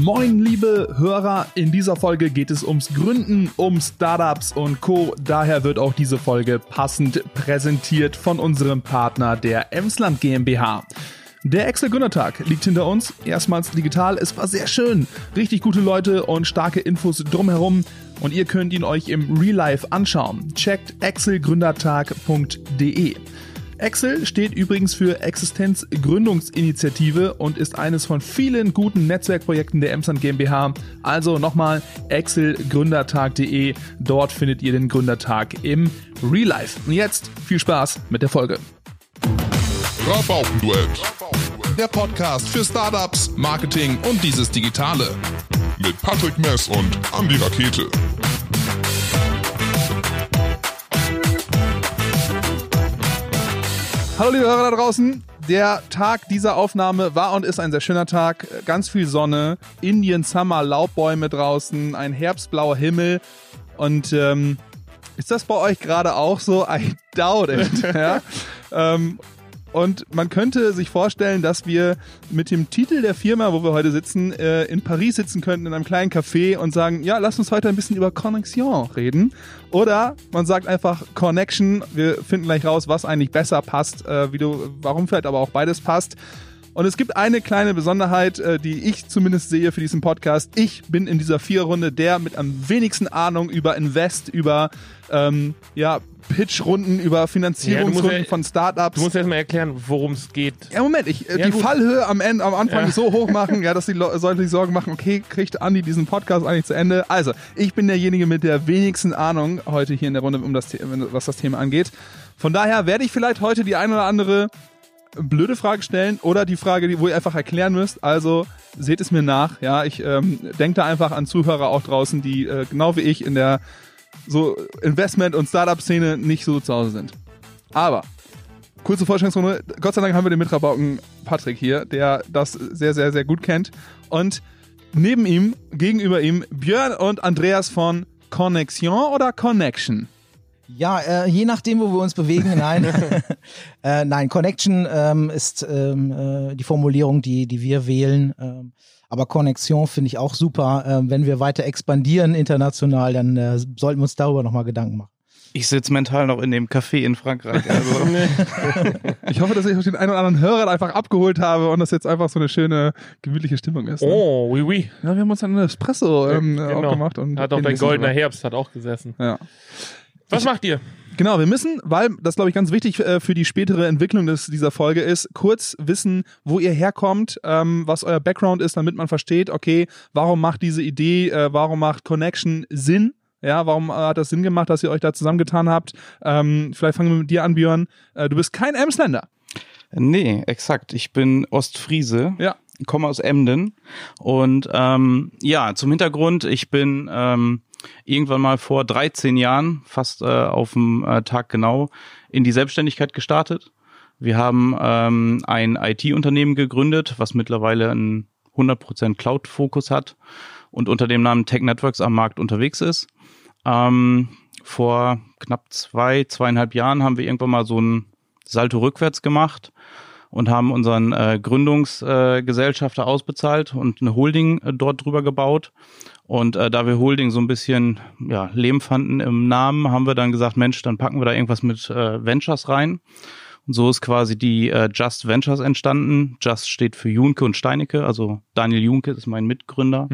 Moin, liebe Hörer. In dieser Folge geht es ums Gründen, um Startups und Co. Daher wird auch diese Folge passend präsentiert von unserem Partner der Emsland GmbH. Der Excel Gründertag liegt hinter uns. Erstmals digital. Es war sehr schön. Richtig gute Leute und starke Infos drumherum. Und ihr könnt ihn euch im Real Life anschauen. Checkt excelgründertag.de. Excel steht übrigens für Existenzgründungsinitiative und ist eines von vielen guten Netzwerkprojekten der Emsland GmbH. Also nochmal excelgründertag.de. Dort findet ihr den Gründertag im Real Life. Und jetzt viel Spaß mit der Folge. Rabaukenduett. Der Podcast für Startups, Marketing und dieses Digitale. Mit Patrick Mess und Andy Rakete. Hallo liebe Hörer da draußen. Der Tag dieser Aufnahme war und ist ein sehr schöner Tag. Ganz viel Sonne, Indian Summer, Laubbäume draußen, ein herbstblauer Himmel. Und ähm, ist das bei euch gerade auch so? I doubt it. ja? ähm, und man könnte sich vorstellen, dass wir mit dem Titel der Firma, wo wir heute sitzen, äh, in Paris sitzen könnten, in einem kleinen Café und sagen, ja, lass uns heute ein bisschen über Connexion reden. Oder man sagt einfach Connection. Wir finden gleich raus, was eigentlich besser passt, äh, wie du, warum vielleicht aber auch beides passt. Und es gibt eine kleine Besonderheit, äh, die ich zumindest sehe für diesen Podcast. Ich bin in dieser Viererrunde der mit am wenigsten Ahnung über Invest, über ähm, ja, Pitch-Runden, über Finanzierungsrunden Ja, von Startups. Du musst erst mal erklären, worum es geht. Ja, Moment, ich, äh, Ja, die gut. Fallhöhe am Ende, am Anfang Ja. so hoch machen, ja, dass die Le Leute sich Sorgen machen, okay, kriegt Andi diesen Podcast eigentlich zu Ende? Also, ich bin derjenige mit der wenigsten Ahnung heute hier in der Runde, um das, was das Thema angeht. Von daher werde ich vielleicht heute die ein oder andere blöde Frage stellen oder die Frage, wo ihr einfach erklären müsst. Also, seht es mir nach, ja, ich ähm, denke da einfach an Zuhörer auch draußen, die äh, genau wie ich in der so Investment- und Startup-Szene nicht so zu Hause sind. Aber kurze Vorstellungsrunde. Gott sei Dank haben wir den Mitrabauken Patrick hier, der das sehr, sehr, sehr gut kennt. Und neben ihm, gegenüber ihm, Björn und Andreas von Connexion oder Connection? Ja, äh, je nachdem, wo wir uns bewegen, nein. äh, nein, Connection ähm, ist ähm, äh, die Formulierung, die, die wir wählen. Ähm, aber Connexion finde ich auch super. Ähm, wenn wir weiter expandieren international, dann äh, sollten wir uns darüber nochmal Gedanken machen. Ich sitze mental noch in dem Café in Frankreich. Also, Ich hoffe, dass ich auch den einen oder anderen Hörer einfach abgeholt habe und das jetzt einfach so eine schöne, gemütliche Stimmung ist. ne? Oh, oui, oui. Ja, wir haben uns dann einen Espresso ähm, Genau. aufgemacht. Und Hat auch dein goldener. Herbst hat auch gesessen. Ja. Was macht ihr? Genau, wir müssen, weil das glaube ich ganz wichtig äh, für die spätere Entwicklung des, dieser Folge ist, kurz wissen, wo ihr herkommt, ähm, was euer Background ist, damit man versteht, okay, warum macht diese Idee, äh, warum macht Connection Sinn? Ja, warum äh, hat das Sinn gemacht, dass ihr euch da zusammengetan habt? Ähm, vielleicht fangen wir mit dir an, Björn. Äh, du bist kein Emsländer. nee, exakt. Ich bin Ostfriese, Ja. komme aus Emden. Und ähm, ja, zum Hintergrund, ich bin ähm, irgendwann mal vor 13 Jahren, fast äh, auf dem äh, Tag genau, in die Selbstständigkeit gestartet. Wir haben ähm, ein IT-Unternehmen gegründet, was mittlerweile einen 100% Cloud-Fokus hat und unter dem Namen Tech Networks am Markt unterwegs ist. Ähm, vor knapp zwei, zweieinhalb Jahren haben wir irgendwann mal so ein Salto rückwärts gemacht und haben unseren äh, Gründungsgesellschafter äh, ausbezahlt und eine Holding äh, dort drüber gebaut. Und äh, da wir Holding so ein bisschen ja, Leben fanden im Namen, haben wir dann gesagt, Mensch, dann packen wir da irgendwas mit äh, Ventures rein. Und so ist quasi die äh, Just Ventures entstanden. Just steht für Junke und Steinecke, also Daniel Junke ist mein Mitgründer.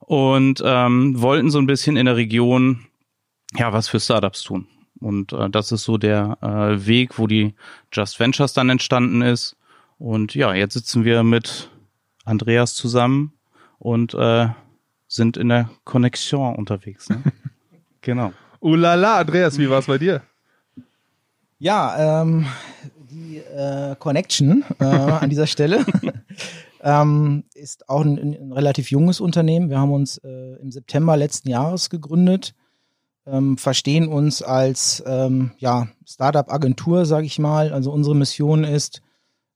Und ähm, wollten so ein bisschen in der Region ja was für Startups tun. Und äh, das ist so der äh, Weg, wo die Just Ventures dann entstanden ist. Und ja, jetzt sitzen wir mit Andreas zusammen und äh, sind in der Connexion unterwegs. Ne? genau. Ulala, Andreas, wie war es bei dir? Ja, ähm, die äh, Connection äh, an dieser Stelle ähm, ist auch ein, ein relativ junges Unternehmen. Wir haben uns äh, im September letzten Jahres gegründet, ähm, verstehen uns als ähm, ja, Startup-Agentur, sage ich mal. Also unsere Mission ist,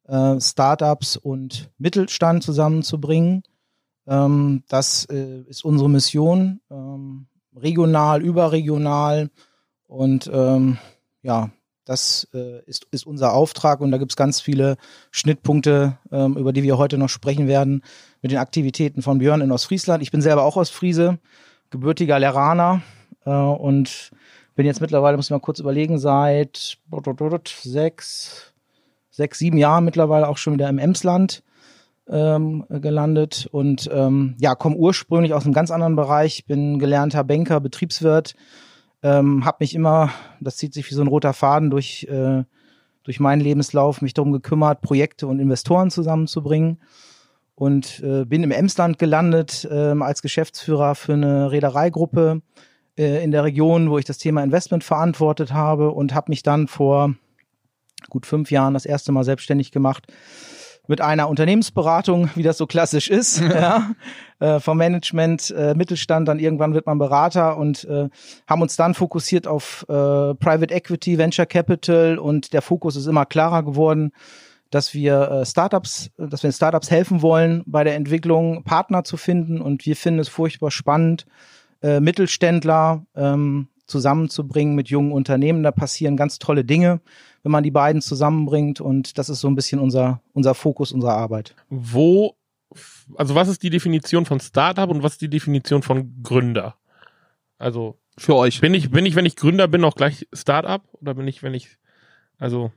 äh, Startups und Mittelstand zusammenzubringen. Ähm, das äh, ist unsere Mission, ähm, regional, überregional und ähm, ja, das äh, ist, ist unser Auftrag und da gibt's ganz viele Schnittpunkte, ähm, über die wir heute noch sprechen werden, mit den Aktivitäten von Björn in Ostfriesland. Ich bin selber auch Ostfriese, gebürtiger Leraner äh, und bin jetzt mittlerweile, muss ich mal kurz überlegen, seit sechs, sechs, sieben Jahren mittlerweile auch schon wieder im Emsland ähm, gelandet. Und ähm, ja, komme ursprünglich aus einem ganz anderen Bereich, bin gelernter Banker, Betriebswirt, ähm, habe mich immer, das zieht sich wie so ein roter Faden durch, äh, durch meinen Lebenslauf, mich darum gekümmert, Projekte und Investoren zusammenzubringen. Und äh, bin im Emsland gelandet äh, als Geschäftsführer für eine Reedereigruppe äh, in der Region, wo ich das Thema Investment verantwortet habe und habe mich dann vor gut fünf Jahren das erste Mal selbstständig gemacht mit einer Unternehmensberatung, wie das so klassisch ist, ja, äh, vom Management, äh, Mittelstand, dann irgendwann wird man Berater und äh, haben uns dann fokussiert auf äh, Private Equity, Venture Capital und der Fokus ist immer klarer geworden, dass wir äh, Startups, dass wir Startups helfen wollen, bei der Entwicklung Partner zu finden und wir finden es furchtbar spannend, äh, Mittelständler ähm, zusammenzubringen mit jungen Unternehmen. Da passieren ganz tolle Dinge wenn man die beiden zusammenbringt. Und das ist so ein bisschen unser, unser Fokus unserer Arbeit. Wo, also was ist die Definition von Startup und was ist die Definition von Gründer? Also für euch. Bin ich, bin ich, wenn ich Gründer bin, auch gleich Startup oder bin ich, wenn ich, also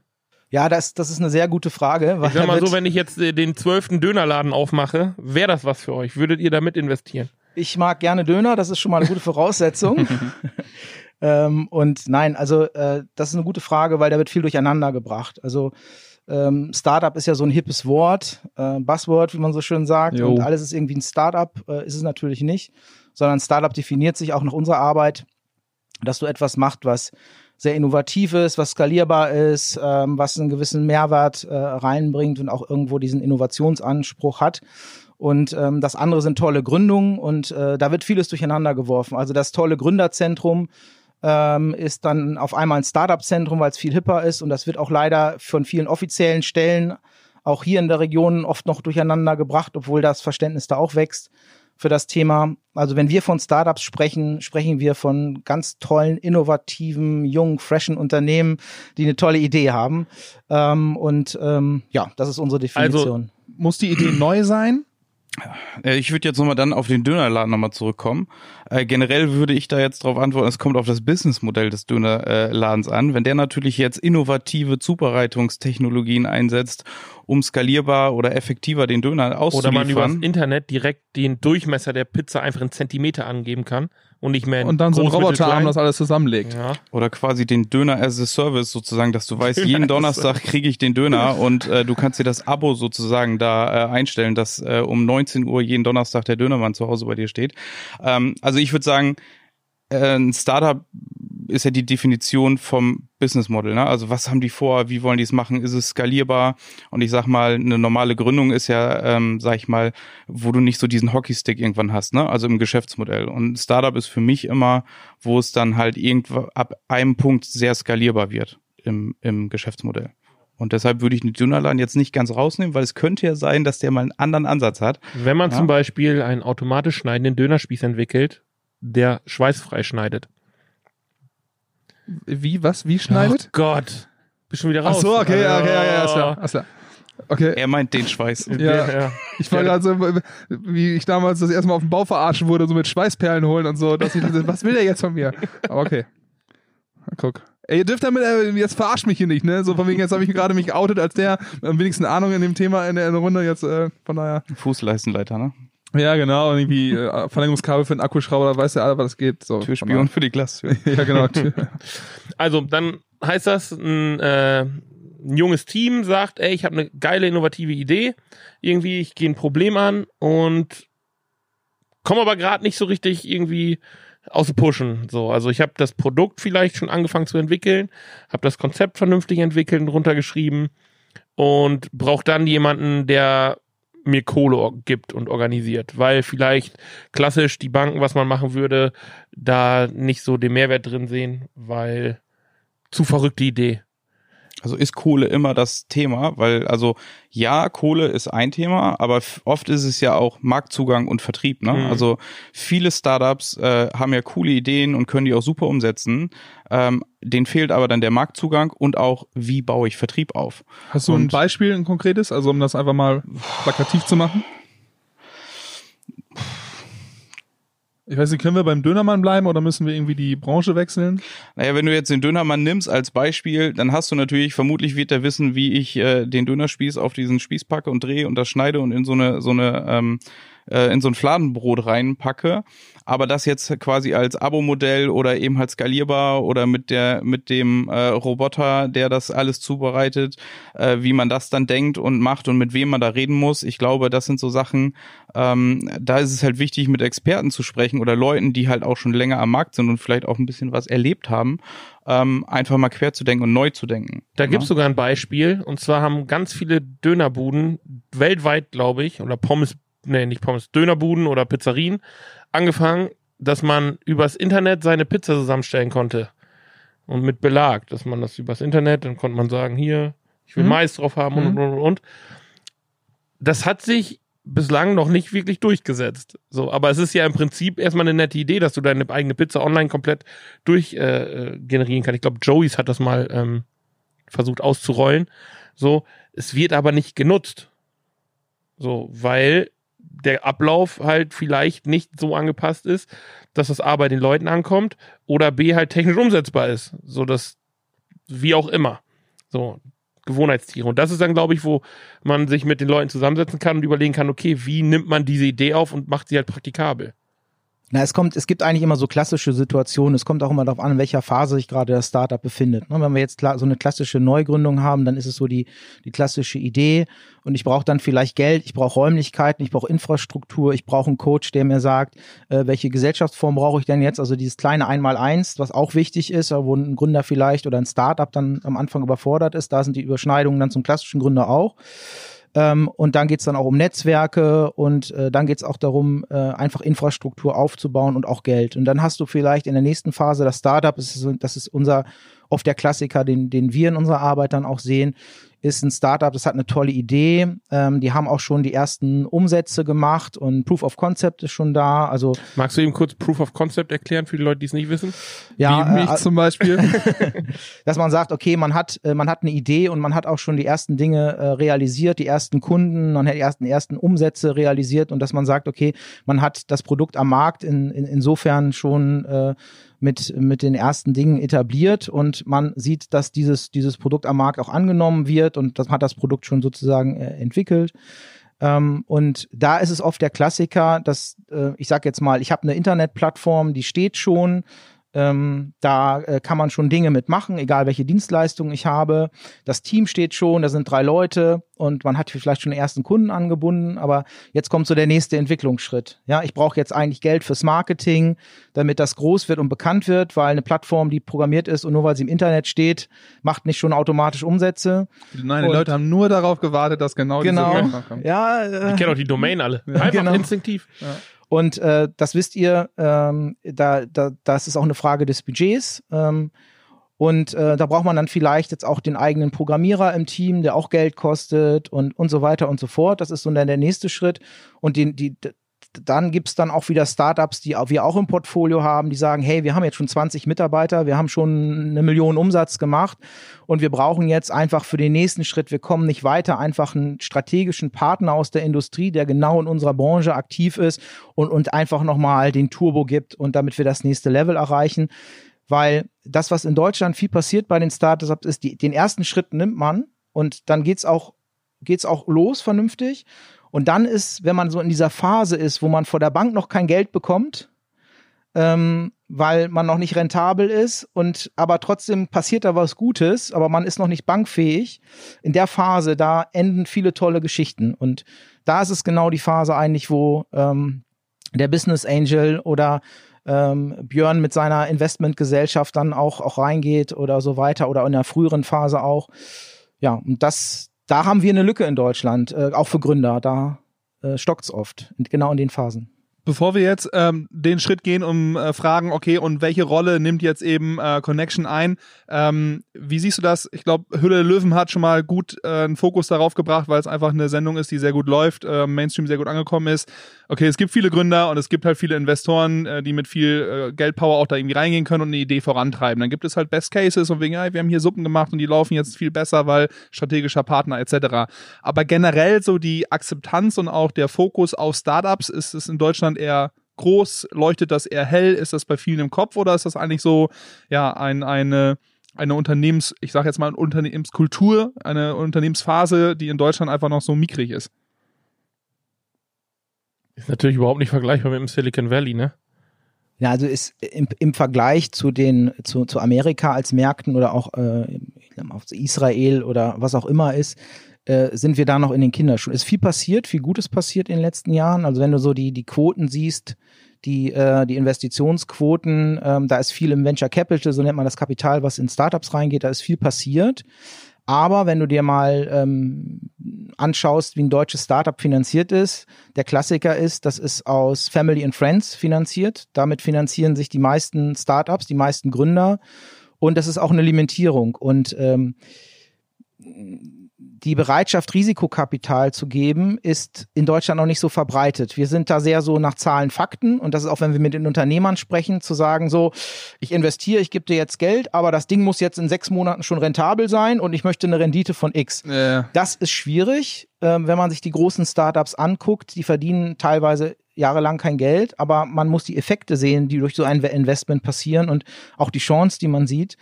ja, das, das ist eine sehr gute Frage. ich sag mal so, wenn ich jetzt äh, den zwölften Dönerladen aufmache, wäre das was für euch? Würdet ihr damit investieren? Ich mag gerne Döner, das ist schon mal eine gute Voraussetzung. Ähm, und nein, also äh, das ist eine gute Frage, weil da wird viel durcheinander gebracht. Also ähm, Startup ist ja so ein hippes Wort, äh, Buzzword, wie man so schön sagt. Jo. Und alles ist irgendwie ein Startup, äh, ist es natürlich nicht, sondern Startup definiert sich auch nach unserer Arbeit, dass du etwas machst, was sehr innovativ ist, was skalierbar ist, ähm, was einen gewissen Mehrwert äh, reinbringt und auch irgendwo diesen Innovationsanspruch hat. Und ähm, das andere sind tolle Gründungen und äh, da wird vieles durcheinander geworfen. Also das tolle Gründerzentrum ähm, ist dann auf einmal ein Startup-Zentrum, weil es viel hipper ist und das wird auch leider von vielen offiziellen Stellen auch hier in der Region oft noch durcheinander gebracht, obwohl das Verständnis da auch wächst für das Thema. Also wenn wir von Startups sprechen, sprechen wir von ganz tollen, innovativen, jungen, freshen Unternehmen, die eine tolle Idee haben. Ähm, und ähm, ja, das ist unsere Definition. Also muss die Idee neu sein? Äh, ich würde jetzt nochmal dann auf den Dönerladen nochmal zurückkommen. Äh, generell würde ich da jetzt darauf antworten, es kommt auf das Businessmodell des Dönerladens an. Wenn der natürlich jetzt innovative Zubereitungstechnologien einsetzt, um skalierbar oder effektiver den Döner auszuliefern. Oder man über das Internet direkt den Durchmesser der Pizza einfach in Zentimeter angeben kann und nicht mehr Und dann so ein Roboterarm das alles zusammenlegt. Ja. Oder quasi den Döner as a Service sozusagen, dass du weißt, jeden Donnerstag kriege ich den Döner und äh, du kannst dir das Abo sozusagen da äh, einstellen, dass äh, um 19 Uhr jeden Donnerstag der Dönermann zu Hause bei dir steht. Ähm, also ich würde sagen, äh, ein Startup ist ja die Definition vom Business Model. Ne? Also was haben die vor? Wie wollen die es machen? Ist es skalierbar? Und ich sag mal, eine normale Gründung ist ja, ähm, sag ich mal, wo du nicht so diesen Hockeystick irgendwann hast, ne? Also im Geschäftsmodell. Und Startup ist für mich immer, wo es dann halt irgendwo ab einem Punkt sehr skalierbar wird im, im Geschäftsmodell. Und deshalb würde ich den Dönerladen jetzt nicht ganz rausnehmen, weil es könnte ja sein, dass der mal einen anderen Ansatz hat. Wenn man ja? zum Beispiel einen automatisch schneidenden Dönerspieß entwickelt, der schweißfrei schneidet. Wie, was, wie schneidet? Oh Gott. Bist schon wieder raus. Ach so, okay, ja, okay, ja, ja, ist klar, ist klar. Okay. Er meint den Schweiß. Ja, ja. ich war gerade so, wie ich damals das erste Mal auf dem Bau verarschen wurde, so mit Schweißperlen holen und so. Dass ich, was will der jetzt von mir? Aber okay. Guck. Ey, ihr dürft damit, äh, jetzt verarscht mich hier nicht, ne? So von wegen, jetzt habe ich gerade mich geoutet als der am wenigsten Ahnung in dem Thema in der, in der Runde, jetzt, äh, von daher. Fußleistenleiter, ne? Ja, genau. Und irgendwie äh, Verlängerungskabel für einen Akkuschrauber, da weiß ja alle, was das geht. So, Türspion für die Glastür. ja, genau. also, dann heißt das, ein, äh, ein junges Team sagt, ey, ich habe eine geile, innovative Idee. Irgendwie, ich gehe ein Problem an und komme aber gerade nicht so richtig irgendwie aus dem Pushen. So, also ich habe das Produkt vielleicht schon angefangen zu entwickeln, habe das Konzept vernünftig entwickelt und runtergeschrieben und brauche dann jemanden, der mir Kohle gibt und organisiert, weil vielleicht klassisch die Banken, was man machen würde, da nicht so den Mehrwert drin sehen, weil zu verrückte Idee. Also ist Kohle immer das Thema, weil also ja, Kohle ist ein Thema, aber oft ist es ja auch Marktzugang und Vertrieb. Ne? Mhm. Also viele Startups äh, haben ja coole Ideen und können die auch super umsetzen. Ähm, denen fehlt aber dann der Marktzugang und auch, wie baue ich Vertrieb auf. Hast du ein Und- Beispiel, ein konkretes, also um das einfach mal plakativ zu machen? Ich weiß nicht, können wir beim Dönermann bleiben oder müssen wir irgendwie die Branche wechseln? Naja, wenn du jetzt den Dönermann nimmst als Beispiel, dann hast du natürlich, vermutlich wird er wissen, wie ich äh, den Dönerspieß auf diesen Spieß packe und drehe und das schneide und in so eine, so eine, ähm, äh, in so ein Fladenbrot reinpacke. Aber das jetzt quasi als Abo-Modell oder eben halt skalierbar oder mit der, mit dem äh, Roboter, der das alles zubereitet, äh, wie man das dann denkt und macht und mit wem man da reden muss. Ich glaube, das sind so Sachen, ähm, da ist es halt wichtig, mit Experten zu sprechen oder Leuten, die halt auch schon länger am Markt sind und vielleicht auch ein bisschen was erlebt haben, ähm, einfach mal quer zu denken und neu zu denken. Da Ja. gibt's sogar ein Beispiel. Und zwar haben ganz viele Dönerbuden weltweit, glaube ich, oder Pommes, nee, nicht Pommes, Dönerbuden oder Pizzerien angefangen, dass man übers Internet seine Pizza zusammenstellen konnte. Und mit Belag, dass man das übers Internet, dann konnte man sagen, hier, ich will Mhm. Mais drauf haben und, Mhm. und, und, und. Das hat sich bislang noch nicht wirklich durchgesetzt. So, aber es ist ja im Prinzip erstmal eine nette Idee, dass du deine eigene Pizza online komplett durch äh, äh, generieren kannst. Ich glaube, Joey's hat das mal ähm, versucht auszurollen. So, es wird aber nicht genutzt. So, weil der Ablauf halt vielleicht nicht so angepasst ist, dass das A bei den Leuten ankommt oder B halt technisch umsetzbar ist. So, dass, wie auch immer. So, Gewohnheitstiere. Und das ist dann, glaube ich, wo man sich mit den Leuten zusammensetzen kann und überlegen kann, okay, wie nimmt man diese Idee auf und macht sie halt praktikabel. Na, es kommt, es gibt eigentlich immer so klassische Situationen. Es kommt auch immer darauf an, in welcher Phase sich gerade das Startup befindet. Ne, Wenn wir jetzt so eine klassische Neugründung haben, dann ist es so die, die klassische Idee. Und ich brauche dann vielleicht Geld, ich brauche Räumlichkeiten, ich brauche Infrastruktur, ich brauche einen Coach, der mir sagt, äh, welche Gesellschaftsform brauche ich denn jetzt? Also dieses kleine Einmaleins, was auch wichtig ist, wo ein Gründer vielleicht oder ein Startup dann am Anfang überfordert ist. Da sind die Überschneidungen dann zum klassischen Gründer auch. Ähm, und dann geht's dann auch um Netzwerke und äh, dann geht's auch darum, äh, einfach Infrastruktur aufzubauen und auch Geld. Und dann hast du vielleicht in der nächsten Phase das Startup, das ist, das ist unser oft der Klassiker, den, den wir in unserer Arbeit dann auch sehen, ist ein Startup, das hat eine tolle Idee. Ähm, die haben auch schon die ersten Umsätze gemacht und Proof of Concept ist schon da. Also Magst du eben kurz Proof of Concept erklären für die Leute, die es nicht wissen? ja, Wie mich äh, zum Beispiel. dass man sagt, okay, man hat, äh, man hat eine Idee und man hat auch schon die ersten Dinge äh, realisiert, die ersten Kunden, man hat die ersten, ersten Umsätze realisiert und dass man sagt, okay, man hat das Produkt am Markt in, in, insofern schon äh, mit, mit den ersten Dingen etabliert und man sieht, dass dieses, dieses Produkt am Markt auch angenommen wird und das hat das Produkt schon sozusagen äh, entwickelt. Ähm, und da ist es oft der Klassiker, dass äh, ich sage jetzt mal, ich habe eine Internetplattform, die steht schon, ähm, da äh, kann man schon Dinge mitmachen, egal welche Dienstleistungen ich habe. Das Team steht schon, da sind drei Leute und man hat vielleicht schon den ersten Kunden angebunden, aber jetzt kommt so der nächste Entwicklungsschritt. Ja, ich brauche jetzt eigentlich Geld fürs Marketing, damit das groß wird und bekannt wird, weil eine Plattform, die programmiert ist und nur weil sie im Internet steht, macht nicht schon automatisch Umsätze. Nein, die Und- Leute haben nur darauf gewartet, dass genau, Genau. diese kommt. Ja, äh, Ich kenne auch die Domain alle. Einfach genau. instinktiv. Und äh, das wisst ihr, ähm, da, da, das ist auch eine Frage des Budgets. Ähm, und äh, da braucht man dann vielleicht jetzt auch den eigenen Programmierer im Team, der auch Geld kostet und, und so weiter und so fort. Das ist so dann der nächste Schritt. Und den, die, dann gibt's dann auch wieder Startups, die wir auch im Portfolio haben, die sagen, hey, wir haben jetzt schon 20 Mitarbeiter, wir haben schon eine Million Umsatz gemacht und wir brauchen jetzt einfach für den nächsten Schritt, wir kommen nicht weiter, einfach einen strategischen Partner aus der Industrie, der genau in unserer Branche aktiv ist und, und einfach nochmal den Turbo gibt und damit wir das nächste Level erreichen. Weil das, was in Deutschland viel passiert bei den Startups, ist, die, den ersten Schritt nimmt man und dann geht's auch, geht's auch los vernünftig. Und dann ist, wenn man so in dieser Phase ist, wo man vor der Bank noch kein Geld bekommt, ähm, weil man noch nicht rentabel ist und aber trotzdem passiert da was Gutes, aber man ist noch nicht bankfähig. In der Phase, da enden viele tolle Geschichten. Und da ist es genau die Phase eigentlich, wo ähm, der Business Angel oder ähm, Björn mit seiner Investmentgesellschaft dann auch, auch reingeht oder so weiter oder in der früheren Phase auch. Ja, und das, da haben wir eine Lücke in Deutschland, äh, auch für Gründer. Da äh, stockt's oft, genau in den Phasen. Bevor wir jetzt ähm, den Schritt gehen, um äh, fragen, okay, und welche Rolle nimmt jetzt eben äh, Connection ein? Ähm, wie siehst du das? Ich glaube, Hülle Löwen hat schon mal gut äh, einen Fokus darauf gebracht, weil es einfach eine Sendung ist, die sehr gut läuft, äh, Mainstream sehr gut angekommen ist. Okay, es gibt viele Gründer und es gibt halt viele Investoren, äh, die mit viel äh, Geldpower auch da irgendwie reingehen können und eine Idee vorantreiben. Dann gibt es halt Best Cases und wegen, ja, wir haben hier Suppen gemacht und die laufen jetzt viel besser, weil strategischer Partner etc. Aber generell so die Akzeptanz und auch der Fokus auf Startups ist es in Deutschland eher groß? Leuchtet das eher hell? Ist das bei vielen im Kopf oder ist das eigentlich so, ja, ein, eine, eine Unternehmens, ich sage jetzt mal eine Unternehmenskultur, eine Unternehmensphase, die in Deutschland einfach noch so mickrig ist? Ist natürlich überhaupt nicht vergleichbar mit dem Silicon Valley, ne? Ja, also ist im, im Vergleich zu den zu, zu Amerika als Märkten oder auch äh, auf Israel oder was auch immer ist, äh, sind wir da noch in den Kinderschuhen. Ist viel passiert, viel Gutes passiert in den letzten Jahren. Also wenn du so die die Quoten siehst, die äh, die Investitionsquoten, ähm, da ist viel im Venture Capital, so nennt man das Kapital, was in Startups reingeht, da ist viel passiert. Aber wenn du dir mal ähm, anschaust, wie ein deutsches Startup finanziert ist, der Klassiker ist, das ist aus Family and Friends finanziert. Damit finanzieren sich die meisten Startups, die meisten Gründer. Und das ist auch eine Limitierung. Und ähm, die Bereitschaft, Risikokapital zu geben, ist in Deutschland noch nicht so verbreitet. Wir sind da sehr so nach Zahlen, Fakten und das ist auch, wenn wir mit den Unternehmern sprechen, zu sagen so, ich investiere, ich gebe dir jetzt Geld, aber das Ding muss jetzt in sechs Monaten schon rentabel sein und ich möchte eine Rendite von X. Äh. Das ist schwierig, ähm, wenn man sich die großen Startups anguckt. Die verdienen teilweise jahrelang kein Geld, aber man muss die Effekte sehen, die durch so ein Investment passieren und auch die Chance, die man sieht.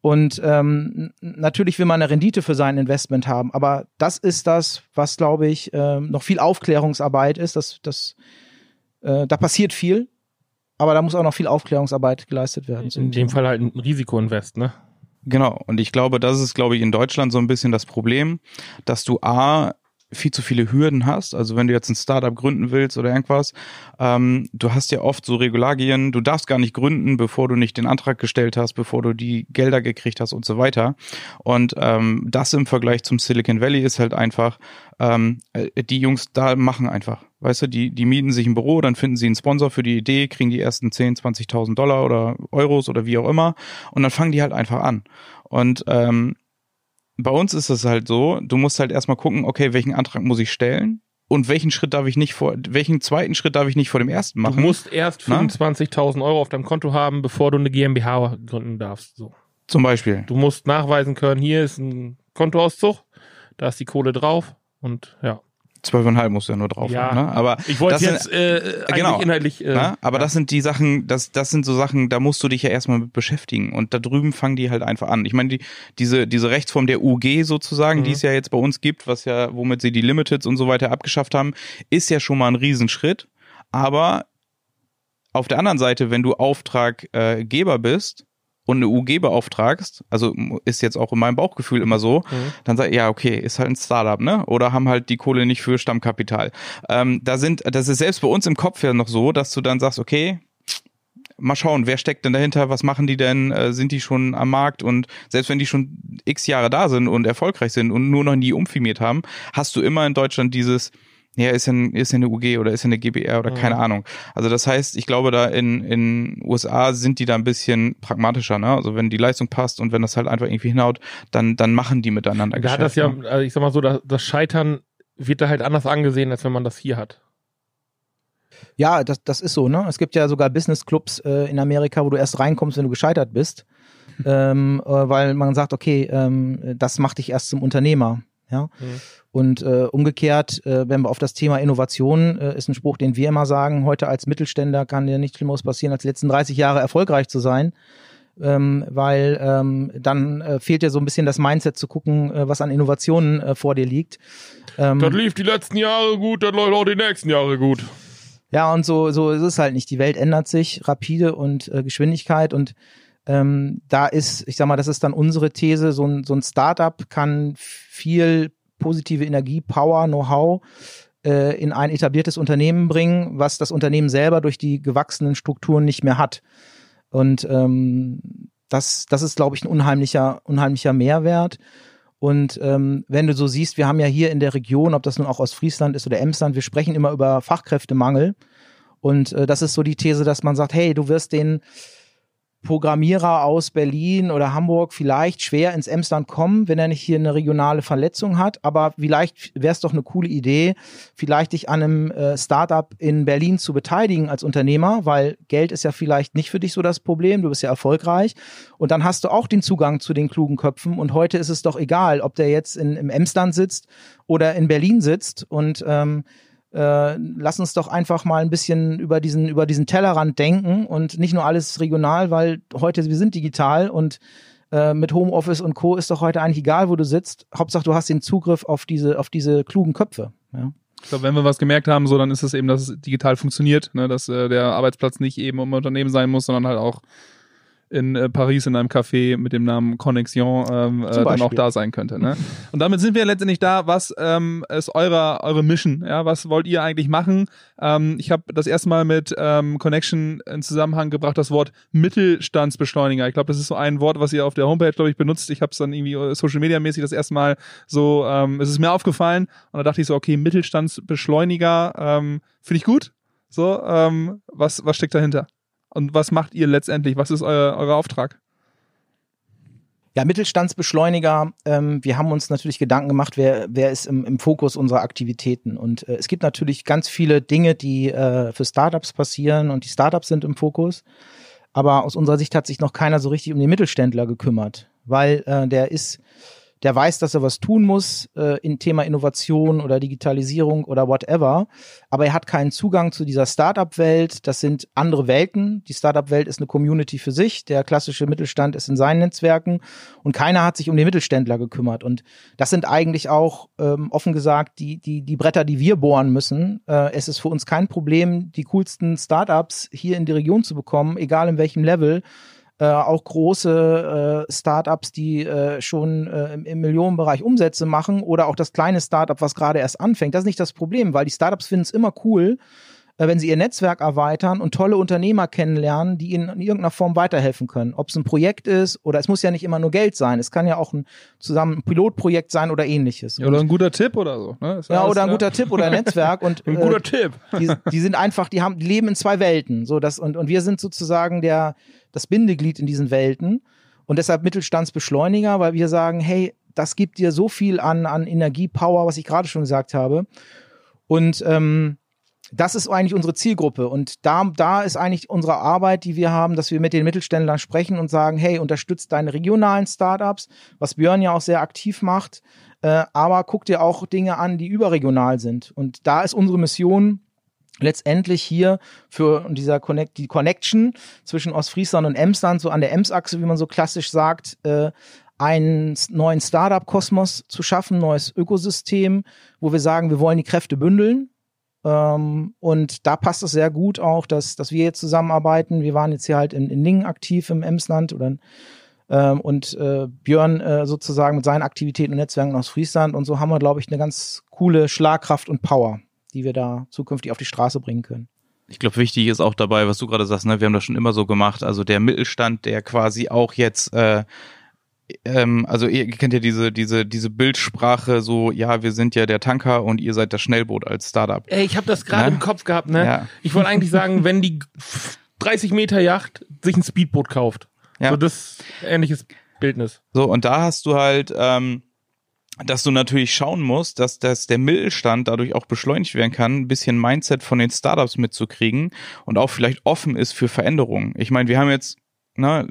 Und ähm, natürlich will man eine Rendite für sein Investment haben, aber das ist das, was, glaube ich, äh, noch viel Aufklärungsarbeit ist. Das, das, äh, da passiert viel, aber da muss auch noch viel Aufklärungsarbeit geleistet werden. In dem Fall halt ein Risikoinvest, ne? Genau. Und ich glaube, das ist, glaube ich, in Deutschland so ein bisschen das Problem, dass du A, viel zu viele Hürden hast. Also wenn du jetzt ein Startup gründen willst oder irgendwas, ähm, du hast ja oft so Regularien, du darfst gar nicht gründen, bevor du nicht den Antrag gestellt hast, bevor du die Gelder gekriegt hast und so weiter. Und ähm, das im Vergleich zum Silicon Valley ist halt einfach, ähm, äh, die Jungs da machen einfach. Weißt du, die, die mieten sich ein Büro, dann finden sie einen Sponsor für die Idee, kriegen die ersten 10, 20.000 Dollar oder Euros oder wie auch immer und dann fangen die halt einfach an. Und ähm, bei uns ist es halt so, du musst halt erstmal gucken, okay, welchen Antrag muss ich stellen? Und welchen Schritt darf ich nicht vor, welchen zweiten Schritt darf ich nicht vor dem ersten machen? Du musst erst 25.000 Euro auf deinem Konto haben, bevor du eine GmbH gründen darfst. So. Zum Beispiel. Du musst nachweisen können, hier ist ein Kontoauszug, da ist die Kohle drauf und ja. Zwölfeinhalb musst du ja nur drauf Ja. haben, ne? Aber Ich wollte das jetzt sind, äh, genau. inhaltlich. Äh, ne? aber ja. das sind die Sachen, das, das sind so Sachen, da musst du dich ja erstmal mit beschäftigen. Und da drüben fangen die halt einfach an. Ich meine, die, diese, diese Rechtsform der UG sozusagen, Mhm. die es ja jetzt bei uns gibt, was ja, womit sie die Limiteds und so weiter abgeschafft haben, ist ja schon mal ein Riesenschritt. Aber auf der anderen Seite, wenn du Auftraggeber bist und eine UG beauftragst, also ist jetzt auch in meinem Bauchgefühl immer so, Mhm. dann sag ich, ja, okay, ist halt ein Startup, ne? Oder haben halt die Kohle nicht für Stammkapital. Ähm, da sind, das ist selbst bei uns im Kopf ja noch so, dass du dann sagst, okay, mal schauen, wer steckt denn dahinter, was machen die denn, äh, sind die schon am Markt und selbst wenn die schon x Jahre da sind und erfolgreich sind und nur noch nie umfirmiert haben, hast du immer in Deutschland dieses, ja, ist ja, ist ja eine UG oder ist ja eine GBR oder keine Ahnung. Also das heißt, ich glaube, da in in USA sind die da ein bisschen pragmatischer, ne? Also wenn die Leistung passt und wenn das halt einfach irgendwie hinhaut, dann dann machen die miteinander Da hat das ja, ne? also ich sag mal so, das, das Scheitern wird da halt anders angesehen, als wenn man das hier hat. Ja, das, das ist so, ne? Es gibt ja sogar Business-Clubs äh, in Amerika, wo du erst reinkommst, wenn du gescheitert bist. ähm, äh, weil man sagt, okay, ähm, das macht dich erst zum Unternehmer. Ja. Mhm. Und äh, umgekehrt, äh, wenn wir auf das Thema Innovation, äh, ist ein Spruch, den wir immer sagen, heute als Mittelständler kann dir nichts Schlimmeres passieren, als die letzten 30 Jahre erfolgreich zu sein. Ähm, weil ähm, dann äh, fehlt dir so ein bisschen das Mindset zu gucken, äh, was an Innovationen äh, vor dir liegt. Ähm, Das lief die letzten Jahre gut, das läuft auch die nächsten Jahre gut. Ja, und so, so ist es halt nicht. Die Welt ändert sich rapide und äh, Geschwindigkeit und ähm, da ist, ich sag mal, das ist dann unsere These, so ein, so ein Startup kann viel positive Energie, Power, Know-how äh, in ein etabliertes Unternehmen bringen, was das Unternehmen selber durch die gewachsenen Strukturen nicht mehr hat. Und ähm, das, das ist, glaube ich, ein unheimlicher, unheimlicher Mehrwert. Und ähm, wenn du so siehst, wir haben ja hier in der Region, ob das nun auch aus Friesland ist oder Emsland, wir sprechen immer über Fachkräftemangel. Und äh, das ist so die These, dass man sagt, hey, du wirst den Programmierer aus Berlin oder Hamburg vielleicht schwer ins Emsland kommen, wenn er nicht hier eine regionale Verletzung hat. Aber vielleicht wäre es doch eine coole Idee, vielleicht dich an einem äh, Startup in Berlin zu beteiligen als Unternehmer, weil Geld ist ja vielleicht nicht für dich so das Problem. Du bist ja erfolgreich. Und dann hast du auch den Zugang zu den klugen Köpfen. Und heute ist es doch egal, ob der jetzt in, im Emsland sitzt oder in Berlin sitzt. Und ähm, äh, lass uns doch einfach mal ein bisschen über diesen, über diesen Tellerrand denken und nicht nur alles regional, weil heute wir sind digital und äh, mit Homeoffice und Co. ist doch heute eigentlich egal, wo du sitzt. Hauptsache, du hast den Zugriff auf diese, auf diese klugen Köpfe. Ja. Ich glaube, wenn wir was gemerkt haben, so dann ist es eben, dass es digital funktioniert, ne? dass äh, der Arbeitsplatz nicht eben im Unternehmen sein muss, sondern halt auch in äh, Paris in einem Café mit dem Namen Connexion ähm, äh, dann auch da sein könnte. Ne? Und damit sind wir letztendlich da. Was ähm, ist eure, eure Mission? Ja, was wollt ihr eigentlich machen? Ähm, ich habe das erste Mal mit ähm, Connection in Zusammenhang gebracht das Wort Mittelstandsbeschleuniger. Ich glaube, das ist so ein Wort, was ihr auf der Homepage, glaube ich, benutzt. Ich habe es dann irgendwie äh, Social Media mäßig das erste Mal so, ähm, es ist mir aufgefallen und da dachte ich so, okay, Mittelstandsbeschleuniger, ähm, finde ich gut. So, ähm, was, was steckt dahinter? Und was macht ihr letztendlich? Was ist euer, euer Auftrag? Ja, Mittelstandsbeschleuniger, ähm, wir haben uns natürlich Gedanken gemacht, wer, wer ist im, im Fokus unserer Aktivitäten. Und äh, es gibt natürlich ganz viele Dinge, die äh, für Startups passieren und die Startups sind im Fokus. Aber aus unserer Sicht hat sich noch keiner so richtig um den Mittelständler gekümmert, weil äh, der ist der weiß, dass er was tun muss äh, in Thema Innovation oder Digitalisierung oder whatever, aber er hat keinen Zugang zu dieser Startup-Welt. Das sind andere Welten. Die Startup-Welt ist eine Community für sich. Der klassische Mittelstand ist in seinen Netzwerken und keiner hat sich um den Mittelständler gekümmert. Und das sind eigentlich auch ähm, offen gesagt die die die Bretter, die wir bohren müssen. Äh, es ist für uns kein Problem, die coolsten Startups hier in die Region zu bekommen, egal in welchem Level äh, auch große äh, Startups, die äh, schon äh, im, im Millionenbereich Umsätze machen oder auch das kleine Startup, was gerade erst anfängt. Das ist nicht das Problem, weil die Startups finden es immer cool, wenn sie ihr Netzwerk erweitern und tolle Unternehmer kennenlernen, die ihnen in irgendeiner Form weiterhelfen können. Ob es ein Projekt ist oder es muss ja nicht immer nur Geld sein. Es kann ja auch ein zusammen ein Pilotprojekt sein oder ähnliches. Ja, oder ein guter Tipp oder so. Ne? Ja, oder ein guter Tipp oder ein Netzwerk und ein guter äh, Tipp. Die, die sind einfach, die haben, die leben in zwei Welten. So das und und wir sind sozusagen der das Bindeglied in diesen Welten und deshalb Mittelstandsbeschleuniger, weil wir sagen, hey, das gibt dir so viel an, an Energiepower, was ich gerade schon gesagt habe. Und ähm, das ist eigentlich unsere Zielgruppe. Und da, da ist eigentlich unsere Arbeit, die wir haben, dass wir mit den Mittelständlern sprechen und sagen, hey, unterstützt deine regionalen Startups, was Björn ja auch sehr aktiv macht. Äh, aber guck dir auch Dinge an, die überregional sind. Und da ist unsere Mission, letztendlich hier für dieser Connect, die Connection zwischen Ostfriesland und Emsland, so an der Ems-Achse, wie man so klassisch sagt, äh, einen neuen Startup-Kosmos zu schaffen, neues Ökosystem, wo wir sagen, wir wollen die Kräfte bündeln. Ähm, und da passt es sehr gut auch, dass, dass wir jetzt zusammenarbeiten. Wir waren jetzt hier halt in, in Lingen aktiv im Emsland oder ähm, und äh, Björn äh, sozusagen mit seinen Aktivitäten und Netzwerken aus Friesland und so haben wir, glaube ich, eine ganz coole Schlagkraft und Power die wir da zukünftig auf die Straße bringen können. Ich glaube, wichtig ist auch dabei, was du gerade sagst, ne? wir haben das schon immer so gemacht, also der Mittelstand, der quasi auch jetzt äh, ähm, also ihr kennt ja diese, diese, diese Bildsprache, so, ja, wir sind ja der Tanker und ihr seid das Schnellboot als Startup. Ey, ich habe das gerade ne? im Kopf gehabt, ne? Ja. Ich wollte eigentlich sagen, wenn die 30 Meter Yacht sich ein Speedboot kauft. Ja. So das ähnliches Bildnis. So, und da hast du halt, ähm, dass du natürlich schauen musst, dass, dass der Mittelstand dadurch auch beschleunigt werden kann, ein bisschen Mindset von den Startups mitzukriegen und auch vielleicht offen ist für Veränderungen. Ich meine, wir haben jetzt ne,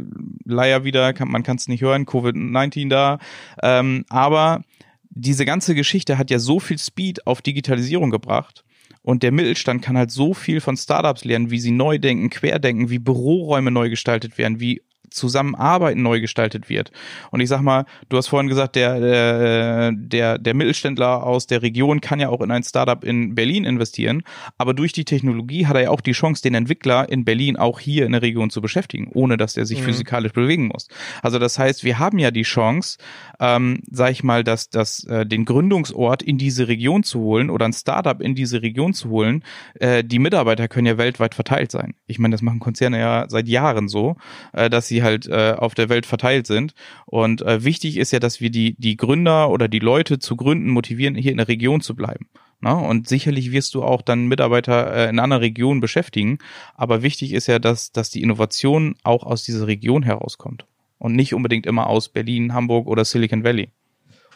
leider wieder, kann, man kann es nicht hören, Covid-19 da, ähm, aber diese ganze Geschichte hat ja so viel Speed auf Digitalisierung gebracht. Und der Mittelstand kann halt so viel von Startups lernen, wie sie neu denken, querdenken, wie Büroräume neu gestaltet werden, wie Zusammenarbeiten neu gestaltet wird. Und ich sag mal, du hast vorhin gesagt, der, der, der Mittelständler aus der Region kann ja auch in ein Startup in Berlin investieren, aber durch die Technologie hat er ja auch die Chance, den Entwickler in Berlin auch hier in der Region zu beschäftigen, ohne dass er sich mhm. physikalisch bewegen muss. Also das heißt, wir haben ja die Chance, ähm, sag ich mal, dass, dass äh, den Gründungsort in diese Region zu holen oder ein Startup in diese Region zu holen. Äh, die Mitarbeiter können ja weltweit verteilt sein. Ich meine, das machen Konzerne ja seit Jahren so, äh, dass sie halt äh, auf der Welt verteilt sind. Und äh, wichtig ist ja, dass wir die, die Gründer oder die Leute zu gründen motivieren, hier in der Region zu bleiben. Ne? Und sicherlich wirst du auch dann Mitarbeiter äh, in anderen Regionen beschäftigen. Aber wichtig ist ja, dass, dass die Innovation auch aus dieser Region herauskommt. Und nicht unbedingt immer aus Berlin, Hamburg oder Silicon Valley.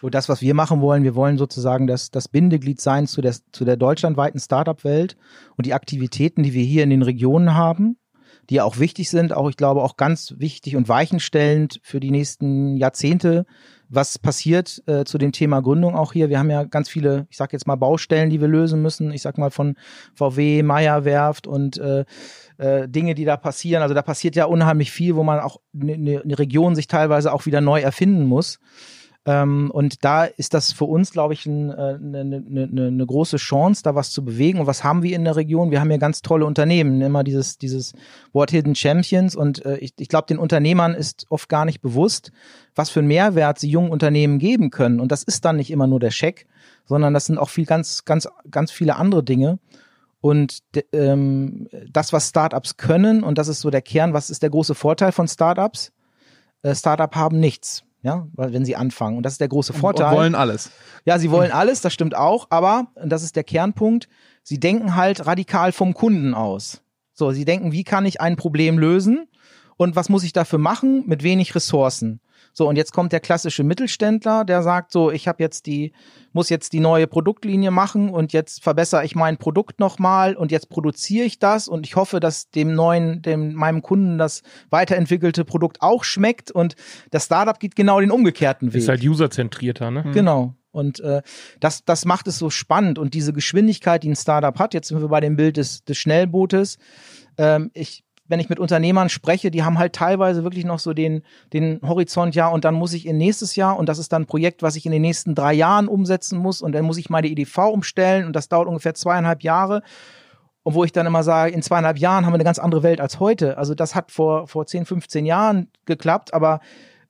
Und das, was wir machen wollen, wir wollen sozusagen das, das Bindeglied sein zu der, zu der deutschlandweiten Startup-Welt und die Aktivitäten, die wir hier in den Regionen haben, die auch wichtig sind, auch ich glaube auch ganz wichtig und weichenstellend für die nächsten Jahrzehnte, was passiert äh, zu dem Thema Gründung auch hier. Wir haben ja ganz viele, ich sag jetzt mal Baustellen, die wir lösen müssen. Ich sag mal von VW, Meyer Werft und äh, äh, Dinge, die da passieren. Also da passiert ja unheimlich viel, wo man auch eine ne, ne Region sich teilweise auch wieder neu erfinden muss. Ähm, und da ist das für uns, glaube ich, eine äh, ne, ne, ne, ne große Chance, da was zu bewegen. Und was haben wir in der Region? Wir haben hier ganz tolle Unternehmen. Immer dieses, dieses Wort Hidden Champions. Und äh, ich, ich glaube, den Unternehmern ist oft gar nicht bewusst, was für einen Mehrwert sie jungen Unternehmen geben können. Und das ist dann nicht immer nur der Scheck, sondern das sind auch viel ganz, ganz, ganz viele andere Dinge. Und ähm, das, was Startups können, und das ist so der Kern, was ist der große Vorteil von Startups? Äh, Startup haben nichts ja, wenn sie anfangen. Und das ist der große Vorteil. Und wollen alles. Ja, sie wollen alles, das stimmt auch, aber, und das ist der Kernpunkt, sie denken halt radikal vom Kunden aus. So, sie denken, wie kann ich ein Problem lösen und was muss ich dafür machen mit wenig Ressourcen? So, und jetzt kommt der klassische Mittelständler, der sagt so, ich habe jetzt die, muss jetzt die neue Produktlinie machen und jetzt verbessere ich mein Produkt nochmal und jetzt produziere ich das und ich hoffe, dass dem neuen, dem, meinem Kunden das weiterentwickelte Produkt auch schmeckt und das Startup geht genau den umgekehrten Weg. Ist halt userzentrierter, ne? Genau. Und äh, das, das macht es so spannend. Und diese Geschwindigkeit, die ein Startup hat, jetzt sind wir bei dem Bild des, des Schnellbootes. Ähm, ich wenn ich mit Unternehmern spreche, die haben halt teilweise wirklich noch so den, den Horizont, ja, und dann muss ich in nächstes Jahr und das ist dann ein Projekt, was ich in den nächsten drei Jahren umsetzen muss und dann muss ich meine EDV umstellen und das dauert ungefähr zweieinhalb Jahre. Und wo ich dann immer sage, in zweieinhalb Jahren haben wir eine ganz andere Welt als heute. Also das hat vor, vor 10, 15 Jahren geklappt, aber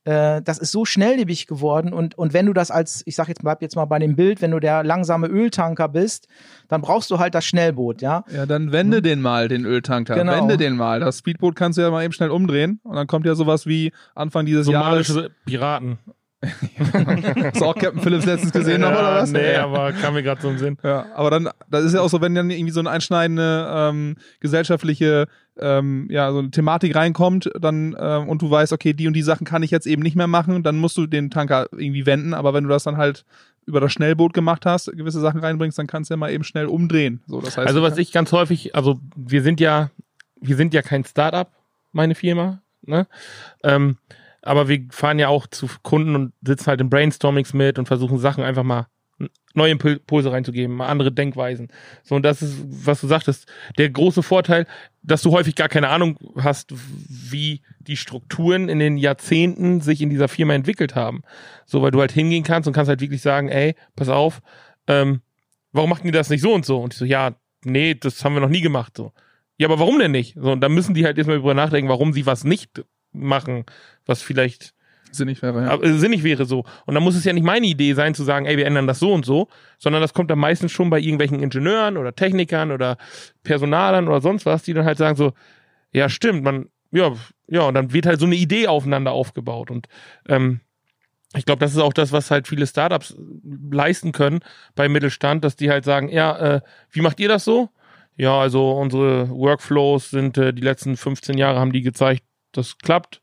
äh, das ist so schnelllebig geworden und, und wenn du das als, ich sag jetzt, bleib jetzt mal bei dem Bild, wenn du der langsame Öltanker bist, dann brauchst du halt das Schnellboot, ja. Ja, dann wende hm. den mal, den Öltanker. Genau. Wende den mal. Das Speedboot kannst du ja mal eben schnell umdrehen und dann kommt ja sowas wie Anfang dieses Somalische Jahres. Piraten. Hast du auch Captain Phillips letztens gesehen noch, oder was? Nee, aber kam mir gerade so im Sinn. Ja, aber dann, das ist ja auch so, wenn dann irgendwie so eine einschneidende ähm, gesellschaftliche ähm, ja, so eine Thematik reinkommt, dann ähm, und du weißt, okay, die und die Sachen kann ich jetzt eben nicht mehr machen, dann musst du den Tanker irgendwie wenden, aber wenn du das dann halt über das Schnellboot gemacht hast, gewisse Sachen reinbringst, dann kannst du ja mal eben schnell umdrehen. So, das heißt, also was ich ganz häufig, also wir sind ja, wir sind ja kein Startup, meine Firma, ne? Ähm, aber wir fahren ja auch zu Kunden und sitzen halt in Brainstormings mit und versuchen Sachen einfach mal neue Impulse reinzugeben, mal andere Denkweisen. So, und das ist, was du sagtest, der große Vorteil, dass du häufig gar keine Ahnung hast, wie die Strukturen in den Jahrzehnten sich in dieser Firma entwickelt haben. So, weil du halt hingehen kannst und kannst halt wirklich sagen, ey, pass auf, ähm, warum machten die das nicht so und so? Und ich so, ja, nee, das haben wir noch nie gemacht, so. Ja, aber warum denn nicht? So, und dann müssen die halt erstmal drüber nachdenken, warum sie was nicht machen, was vielleicht sinnig wäre, ja. Aber, sinnig wäre so. Und dann muss es ja nicht meine Idee sein, zu sagen, ey, wir ändern das so und so, sondern das kommt dann meistens schon bei irgendwelchen Ingenieuren oder Technikern oder Personalern oder sonst was, die dann halt sagen so, ja, stimmt, man, ja, ja, und dann wird halt so eine Idee aufeinander aufgebaut. Und ähm, ich glaube, das ist auch das, was halt viele Startups leisten können beim Mittelstand, dass die halt sagen, ja, äh, wie macht ihr das so? Ja, also unsere Workflows sind äh, die letzten 15 Jahre haben die gezeigt, das klappt.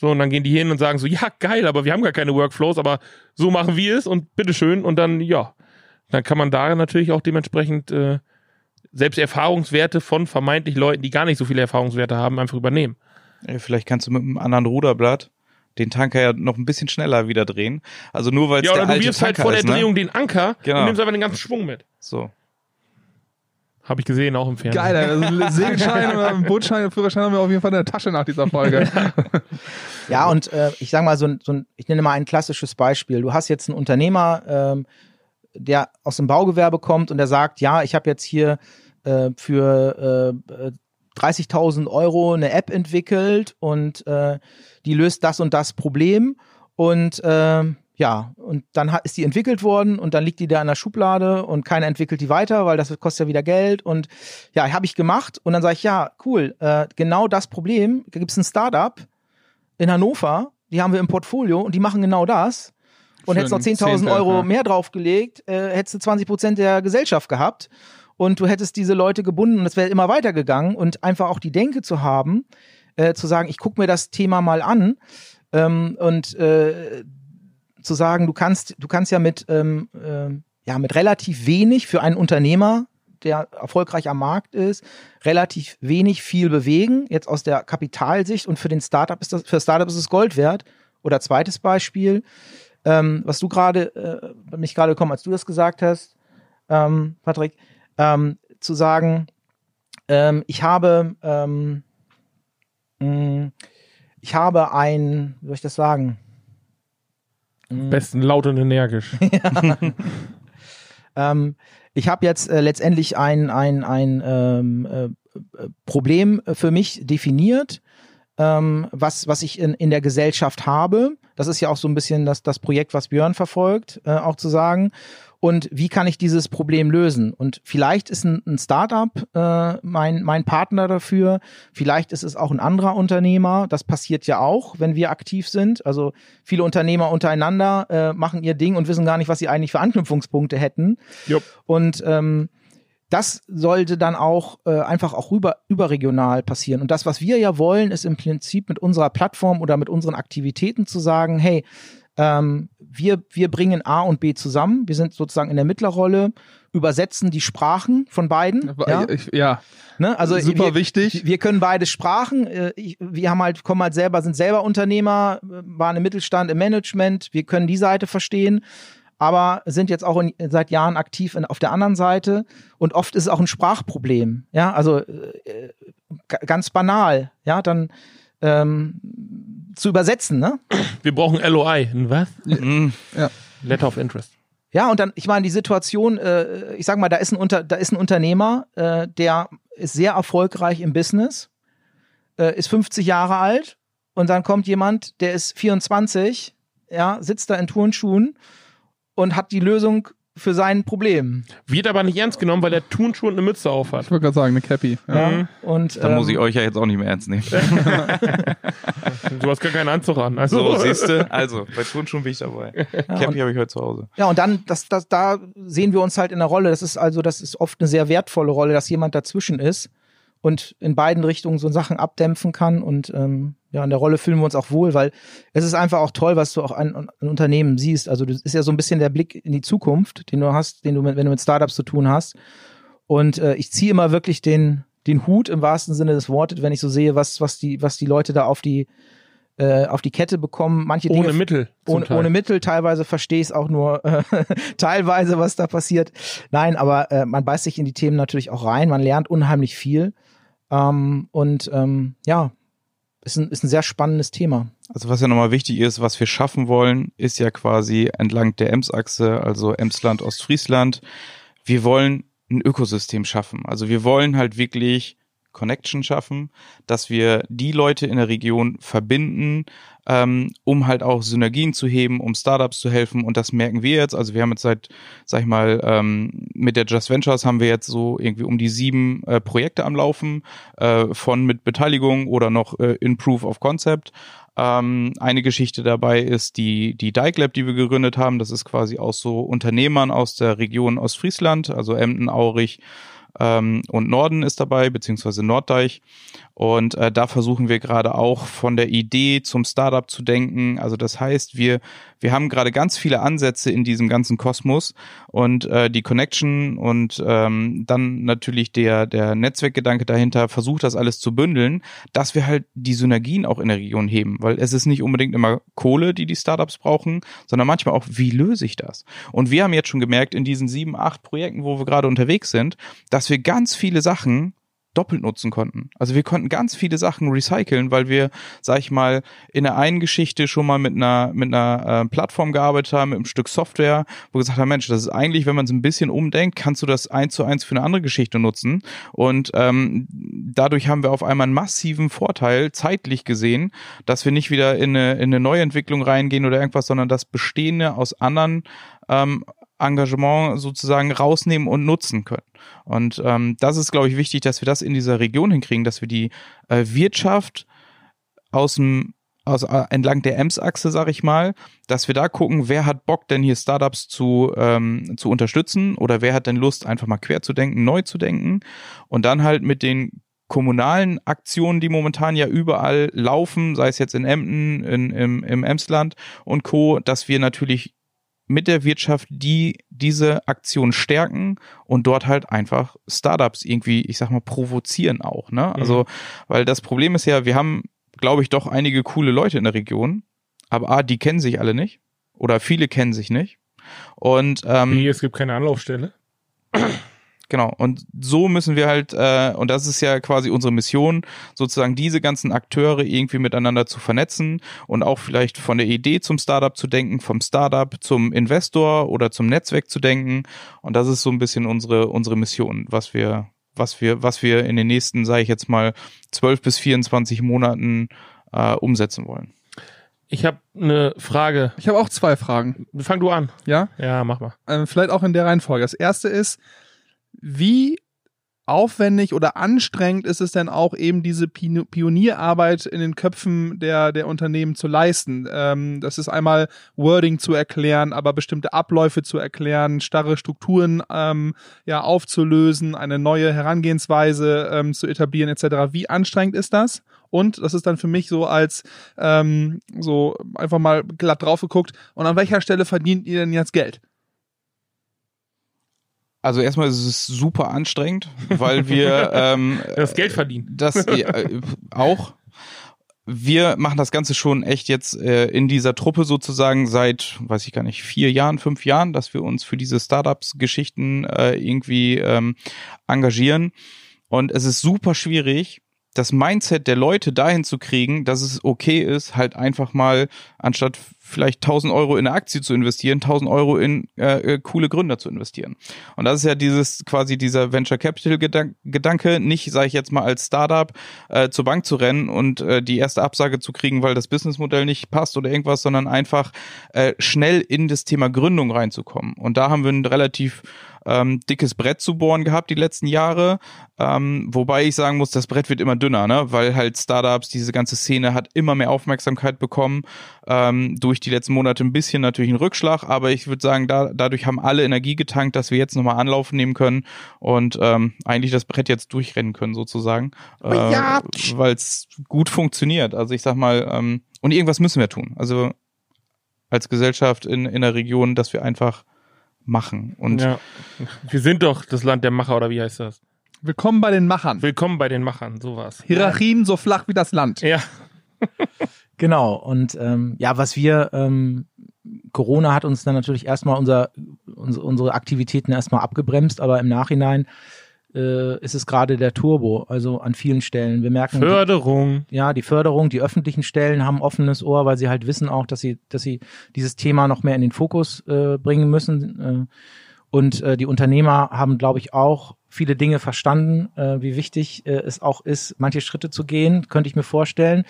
So, und dann gehen die hin und sagen so, ja, geil, aber wir haben gar keine Workflows, aber so machen wir es und bitteschön. Und dann, ja, dann kann man da natürlich auch dementsprechend äh, selbst Erfahrungswerte von vermeintlich Leuten, die gar nicht so viele Erfahrungswerte haben, einfach übernehmen. Ja, vielleicht kannst du mit einem anderen Ruderblatt den Tanker ja noch ein bisschen schneller wieder drehen. Also nur weil es ja, der oder alte du wirfst halt Tanker vor der ist, ne? Drehung den Anker Genau. und nimmst einfach den ganzen Schwung mit. So. Habe ich gesehen, auch im Fernsehen. Geil, also einen Segelschein oder einen Bootschein und Führerschein haben wir auf jeden Fall in der Tasche nach dieser Folge. Ja, und äh, ich sage mal so ein, so ein, ich nenne mal ein klassisches Beispiel. Du hast jetzt einen Unternehmer, ähm, der aus dem Baugewerbe kommt und der sagt, ja, ich habe jetzt hier äh, für äh, 30.000 Euro eine App entwickelt und äh, die löst das und das Problem und ähm, ja, und dann ist die entwickelt worden und dann liegt die da in der Schublade und keiner entwickelt die weiter, weil das kostet ja wieder Geld und ja, habe ich gemacht und dann sage ich, ja, cool, äh, genau das Problem, da gibt es ein Startup in Hannover, die haben wir im Portfolio und die machen genau das. und hättest noch 10.000 10.000, Euro mehr draufgelegt, äh, hättest du 20 Prozent der Gesellschaft gehabt und du hättest diese Leute gebunden und es wäre immer weitergegangen und einfach auch die Denke zu haben, äh, zu sagen, ich gucke mir das Thema mal an ähm, und äh, zu sagen, du kannst, du kannst ja mit, ähm, ähm, ja, mit relativ wenig für einen Unternehmer, der erfolgreich am Markt ist, relativ wenig viel bewegen, jetzt aus der Kapitalsicht und für den Startup ist das, für Startup ist es Gold wert. Oder zweites Beispiel, ähm, was du gerade, äh, mich gerade gekommen, als du das gesagt hast, ähm, Patrick, ähm, zu sagen, ähm, ich habe, ähm, mh, ich habe ein, wie soll ich das sagen? Am besten laut und energisch. Ähm, ich habe jetzt äh, letztendlich ein, ein, ein ähm, äh, äh, Problem für mich definiert, ähm, was, was ich in, in der Gesellschaft habe. Das ist ja auch so ein bisschen das, das Projekt, was Björn verfolgt, äh, auch zu sagen. Und wie kann ich dieses Problem lösen? Und vielleicht ist ein, ein Startup äh, mein, mein Partner dafür. Vielleicht ist es auch ein anderer Unternehmer. Das passiert ja auch, wenn wir aktiv sind. Also viele Unternehmer untereinander äh, machen ihr Ding und wissen gar nicht, was sie eigentlich für Anknüpfungspunkte hätten. Jupp. Und ähm, das sollte dann auch äh, einfach auch rüber, überregional passieren. Und das, was wir ja wollen, ist im Prinzip mit unserer Plattform oder mit unseren Aktivitäten zu sagen, hey, ähm, wir, wir bringen A und B zusammen. Wir sind sozusagen in der Mittlerrolle, übersetzen die Sprachen von beiden. Ja? Ja, ja. Ne? Also Super wir, wichtig. Wir können beide Sprachen. Äh, Wir haben halt, kommen halt selber, sind selber Unternehmer, äh, waren im Mittelstand, im Management. Wir können die Seite verstehen, aber sind jetzt auch in, seit Jahren aktiv in, auf der anderen Seite. Und oft ist es auch ein Sprachproblem. Ja, also äh, g- ganz banal. Ja, dann ähm, zu übersetzen, ne? Wir brauchen LOI. Ein Was? Mhm. Letter of Interest. Ja, und dann, ich meine, die Situation, äh, ich sag mal, da ist ein, Unter, da ist ein Unternehmer, äh, der ist sehr erfolgreich im Business, äh, ist 50 Jahre alt und dann kommt jemand, der ist 24, ja, sitzt da in Turnschuhen und hat die Lösung für sein Problem. Wird aber nicht ernst genommen, weil der Turnschuh und eine Mütze auf hat. Ich wollte gerade sagen, eine Cappy. Ja. Mhm. Und Dann muss ähm, ich euch ja jetzt auch nicht mehr ernst nehmen. Du hast gar keinen Anzug an. Also, So, siehst du? Also, bei Turnschuhen bin ich dabei. Cappy habe ich heute zu Hause. Ja, und dann, das, das, da sehen wir uns halt in der Rolle. Das ist also, das ist oft eine sehr wertvolle Rolle, dass jemand dazwischen ist und in beiden Richtungen so Sachen abdämpfen kann. Und ähm, ja, in der Rolle fühlen wir uns auch wohl, weil es ist einfach auch toll, was du auch an, an Unternehmen siehst. Also das ist ja so ein bisschen der Blick in die Zukunft, den du hast, den du, mit, wenn du mit Startups zu tun hast. Und äh, ich ziehe immer wirklich den, den Hut im wahrsten Sinne des Wortes, wenn ich so sehe, was, was die, was die Leute da auf die, äh, auf die Kette bekommen. Manche ohne Dinge Mittel. ohne, ohne Mittel. Teilweise verstehe ich es auch nur äh, teilweise, was da passiert. Nein, aber äh, man beißt sich in die Themen natürlich auch rein. Man lernt unheimlich viel. Ähm, und ähm, ja, ist ein, ist ein sehr spannendes Thema. Also was ja nochmal wichtig ist, was wir schaffen wollen, ist ja quasi entlang der Emsachse, also Emsland, Ostfriesland. Wir wollen ein Ökosystem schaffen. Also wir wollen halt wirklich Connection schaffen, dass wir die Leute in der Region verbinden, ähm, um halt auch Synergien zu heben, um Startups zu helfen. Und das merken wir jetzt. Also wir haben jetzt seit, sag ich mal, ähm, mit der Just Ventures haben wir jetzt so irgendwie um die sieben äh, Projekte am Laufen, äh, von mit Beteiligung oder noch äh, in Proof of Concept. Ähm, eine Geschichte dabei ist die, die Dike Lab, die wir gegründet haben. Das ist quasi aus so Unternehmern aus der Region Ostfriesland, also Emden, Aurich, ähm, und Norden ist dabei, beziehungsweise Norddeich. Und äh, da versuchen wir gerade auch von der Idee zum Startup zu denken. Also das heißt, wir, wir haben gerade ganz viele Ansätze in diesem ganzen Kosmos und äh, die Connection und ähm, dann natürlich der, der Netzwerkgedanke dahinter versucht das alles zu bündeln, dass wir halt die Synergien auch in der Region heben, weil es ist nicht unbedingt immer Kohle, die die Startups brauchen, sondern manchmal auch, wie löse ich das? Und wir haben jetzt schon gemerkt in diesen sieben, acht Projekten, wo wir gerade unterwegs sind, dass wir ganz viele Sachen doppelt nutzen konnten. Also wir konnten ganz viele Sachen recyceln, weil wir, sag ich mal, in der einen Geschichte schon mal mit einer mit einer äh, Plattform gearbeitet haben, mit einem Stück Software, wo wir gesagt haben, Mensch, das ist eigentlich, wenn man es ein bisschen umdenkt, kannst du das eins zu eins für eine andere Geschichte nutzen. Und ähm, dadurch haben wir auf einmal einen massiven Vorteil, zeitlich gesehen, dass wir nicht wieder in eine, in eine Neuentwicklung reingehen oder irgendwas, sondern das Bestehende aus anderen ähm, Engagement sozusagen rausnehmen und nutzen können. Und ähm, das ist, glaube ich, wichtig, dass wir das in dieser Region hinkriegen, dass wir die äh, Wirtschaft aus dem also äh, entlang der Ems-Achse, sag ich mal, dass wir da gucken, wer hat Bock denn hier Startups zu, ähm, zu unterstützen oder wer hat denn Lust, einfach mal quer zu denken, neu zu denken und dann halt mit den kommunalen Aktionen, die momentan ja überall laufen, sei es jetzt in Emden, in, im, im Emsland und Co., dass wir natürlich mit der Wirtschaft, die diese Aktion stärken und dort halt einfach Startups irgendwie, ich sag mal, provozieren auch, ne? Also, weil das Problem ist ja, wir haben, glaube ich, doch einige coole Leute in der Region, aber A, die kennen sich alle nicht oder viele kennen sich nicht und ähm, Wie, es gibt keine Anlaufstelle. Genau, und so müssen wir halt, äh, und das ist ja quasi unsere Mission, sozusagen diese ganzen Akteure irgendwie miteinander zu vernetzen und auch vielleicht von der Idee zum Startup zu denken, vom Startup zum Investor oder zum Netzwerk zu denken. Und das ist so ein bisschen unsere, unsere Mission, was wir, was wir, was wir in den nächsten, sage ich jetzt mal, 12 bis 24 Monaten äh, umsetzen wollen. Ich habe eine Frage. Ich habe auch zwei Fragen. Fang du an. Ja, Ja, mach mal. ähm, vielleicht auch in der Reihenfolge. Das erste ist, wie aufwendig oder anstrengend ist es denn auch eben diese Pionierarbeit in den Köpfen der, der Unternehmen zu leisten? Ähm, das ist einmal Wording zu erklären, aber bestimmte Abläufe zu erklären, starre Strukturen ähm, ja aufzulösen, eine neue Herangehensweise ähm, zu etablieren etc. Wie anstrengend ist das? Und das ist dann für mich so als ähm, so einfach mal glatt drauf geguckt. Und an welcher Stelle verdient ihr denn jetzt Geld? Also erstmal ist es super anstrengend, weil wir ähm, Das Geld verdienen. Das äh, auch. Wir machen das Ganze schon echt jetzt äh, in dieser Truppe sozusagen seit, weiß ich gar nicht, vier Jahren, fünf Jahren, dass wir uns für diese Startups-Geschichten äh, irgendwie ähm, engagieren. Und es ist super schwierig, das Mindset der Leute dahin zu kriegen, dass es okay ist, halt einfach mal anstatt vielleicht 1000 Euro in eine Aktie zu investieren, 1000 Euro in äh, äh, coole Gründer zu investieren. Und das ist ja dieses quasi dieser Venture Capital Gedan Gedanke, nicht, sage ich jetzt mal als Startup äh, zur Bank zu rennen und äh, die erste Absage zu kriegen, weil das Businessmodell nicht passt oder irgendwas, sondern einfach äh, schnell in das Thema Gründung reinzukommen. Und da haben wir ein relativ ähm, dickes Brett zu bohren gehabt die letzten Jahre, ähm, wobei ich sagen muss, das Brett wird immer dünner, ne? weil halt Startups, diese ganze Szene hat immer mehr Aufmerksamkeit bekommen, ähm, durch die letzten Monate ein bisschen natürlich einen Rückschlag, aber ich würde sagen, da, dadurch haben alle Energie getankt, dass wir jetzt nochmal Anlauf nehmen können und ähm, eigentlich das Brett jetzt durchrennen können sozusagen, äh, ja. weil es gut funktioniert. Also ich sag mal, ähm, und irgendwas müssen wir tun. Also als Gesellschaft in, in der Region, dass wir einfach machen. Und ja. Wir sind doch das Land der Macher, oder wie heißt das? Willkommen bei den Machern. Willkommen bei den Machern, sowas. Hierarchien so flach wie das Land. Ja. Genau. Und ähm, ja, was wir, ähm, Corona hat uns dann natürlich erstmal unser, unsere, unsere Aktivitäten erstmal abgebremst, aber im Nachhinein äh, ist es gerade der Turbo, also an vielen Stellen. Wir merken, Förderung. ja, die Förderung, die öffentlichen Stellen haben offenes Ohr, weil sie halt wissen auch, dass sie, dass sie dieses Thema noch mehr in den Fokus äh, bringen müssen. Äh, und äh, die Unternehmer haben, glaube ich, auch viele Dinge verstanden, äh, wie wichtig äh, es auch ist, manche Schritte zu gehen, könnte ich mir vorstellen.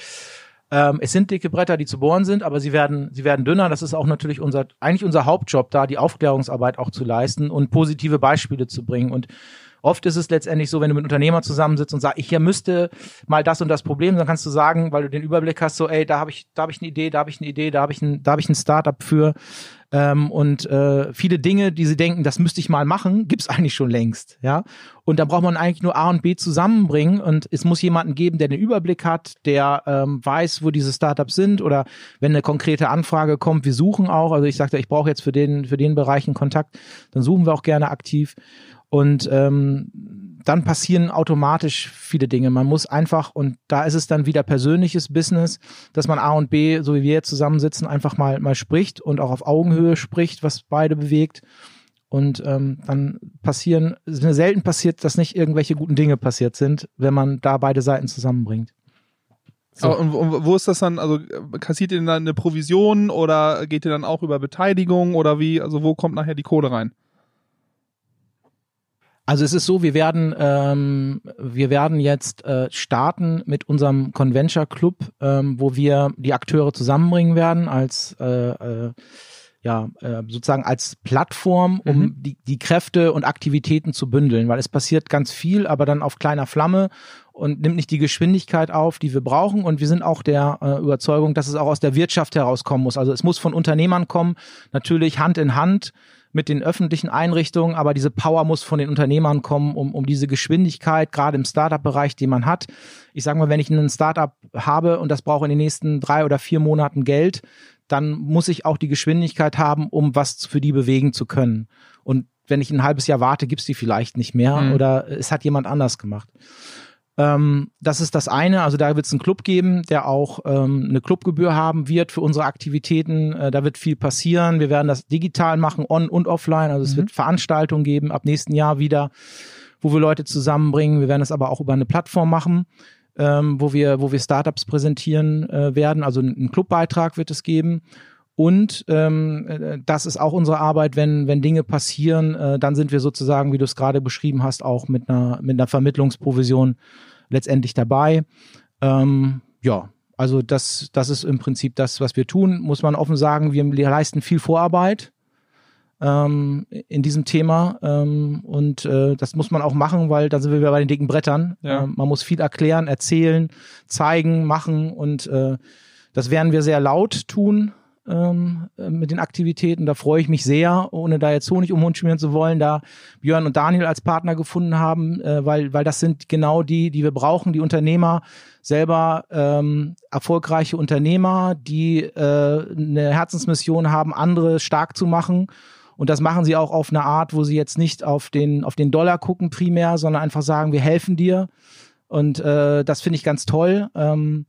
Ähm, es sind dicke Bretter, die zu bohren sind, aber sie werden, sie werden dünner. Das ist auch natürlich unser, eigentlich unser Hauptjob, da die Aufklärungsarbeit auch zu leisten und positive Beispiele zu bringen. Und oft ist es letztendlich so, wenn du mit einem Unternehmer zusammensitzt und sagst, ich hier müsste mal das und das Problem, dann kannst du sagen, weil du den Überblick hast, so, ey, da habe ich, da habe ich eine Idee, da habe ich eine Idee, da habe ich ein, da habe ich ein Startup für. Ähm, und äh, viele Dinge, die sie denken, das müsste ich mal machen, gibt's eigentlich schon längst, ja. Und da braucht man eigentlich nur A und B zusammenbringen und es muss jemanden geben, der den Überblick hat, der ähm, weiß, wo diese Startups sind oder wenn eine konkrete Anfrage kommt, wir suchen auch. Also ich sagte, ich brauche jetzt für den für den Bereich einen Kontakt, dann suchen wir auch gerne aktiv. Und ähm, dann passieren automatisch viele Dinge. Man muss einfach, und da ist es dann wieder persönliches Business, dass man A und B, so wie wir jetzt zusammensitzen, einfach mal, mal spricht und auch auf Augenhöhe spricht, was beide bewegt. Und ähm, dann passieren, es mir selten passiert, dass nicht irgendwelche guten Dinge passiert sind, wenn man da beide Seiten zusammenbringt. So. Und, und wo ist das dann, also kassiert ihr dann eine Provision oder geht ihr dann auch über Beteiligung oder wie, also wo kommt nachher die Kohle rein? Also es ist so, wir werden, ähm, wir werden jetzt äh, starten mit unserem Conventure Club, ähm, wo wir die Akteure zusammenbringen werden als äh, äh, ja, äh, sozusagen als Plattform, um Mhm. die, die Kräfte und Aktivitäten zu bündeln, weil es passiert ganz viel, aber dann auf kleiner Flamme und nimmt nicht die Geschwindigkeit auf, die wir brauchen. Und wir sind auch der äh, Überzeugung, dass es auch aus der Wirtschaft herauskommen muss. Also es muss von Unternehmern kommen, natürlich Hand in Hand mit den öffentlichen Einrichtungen, aber diese Power muss von den Unternehmern kommen, um, um diese Geschwindigkeit, gerade im Startup-Bereich, den man hat. Ich sage mal, wenn ich ein Startup habe und das brauche in den nächsten drei oder vier Monaten Geld, dann muss ich auch die Geschwindigkeit haben, um was für die bewegen zu können. Und wenn ich ein halbes Jahr warte, gibt's die vielleicht nicht mehr Mhm. oder es hat jemand anders gemacht. Ähm, das ist das eine. Also da wird es einen Club geben, der auch ähm, eine Clubgebühr haben wird für unsere Aktivitäten. Äh, da wird viel passieren. Wir werden das digital machen, on und offline. Also es wird Veranstaltungen geben ab nächsten Jahr wieder, wo wir Leute zusammenbringen. Wir werden es aber auch über eine Plattform machen, ähm, wo wir, wo wir Startups präsentieren äh, werden. Also einen Clubbeitrag wird es geben. Und ähm, äh, das ist auch unsere Arbeit, wenn, wenn Dinge passieren, äh, dann sind wir sozusagen, wie du es gerade beschrieben hast, auch mit einer, mit einer Vermittlungsprovision letztendlich dabei. Ähm, ja, also das, das ist im Prinzip das, was wir tun, muss man offen sagen. Wir leisten viel Vorarbeit ähm, in diesem Thema ähm, und äh, das muss man auch machen, weil dann sind wir wieder bei den dicken Brettern. Ja. Ähm, man muss viel erklären, erzählen, zeigen, machen und äh, das werden wir sehr laut tun ähm, äh, mit den Aktivitäten. Da freue ich mich sehr, ohne da jetzt Honig um Mund schmieren zu wollen, da Björn und Daniel als Partner gefunden haben, äh, weil, weil das sind genau die, die wir brauchen, die Unternehmer, selber ähm, erfolgreiche Unternehmer, die äh, eine Herzensmission haben, andere stark zu machen. Und das machen sie auch auf eine Art, wo sie jetzt nicht auf den, auf den Dollar gucken primär, sondern einfach sagen, wir helfen dir. Und äh, das finde ich ganz toll. Ähm,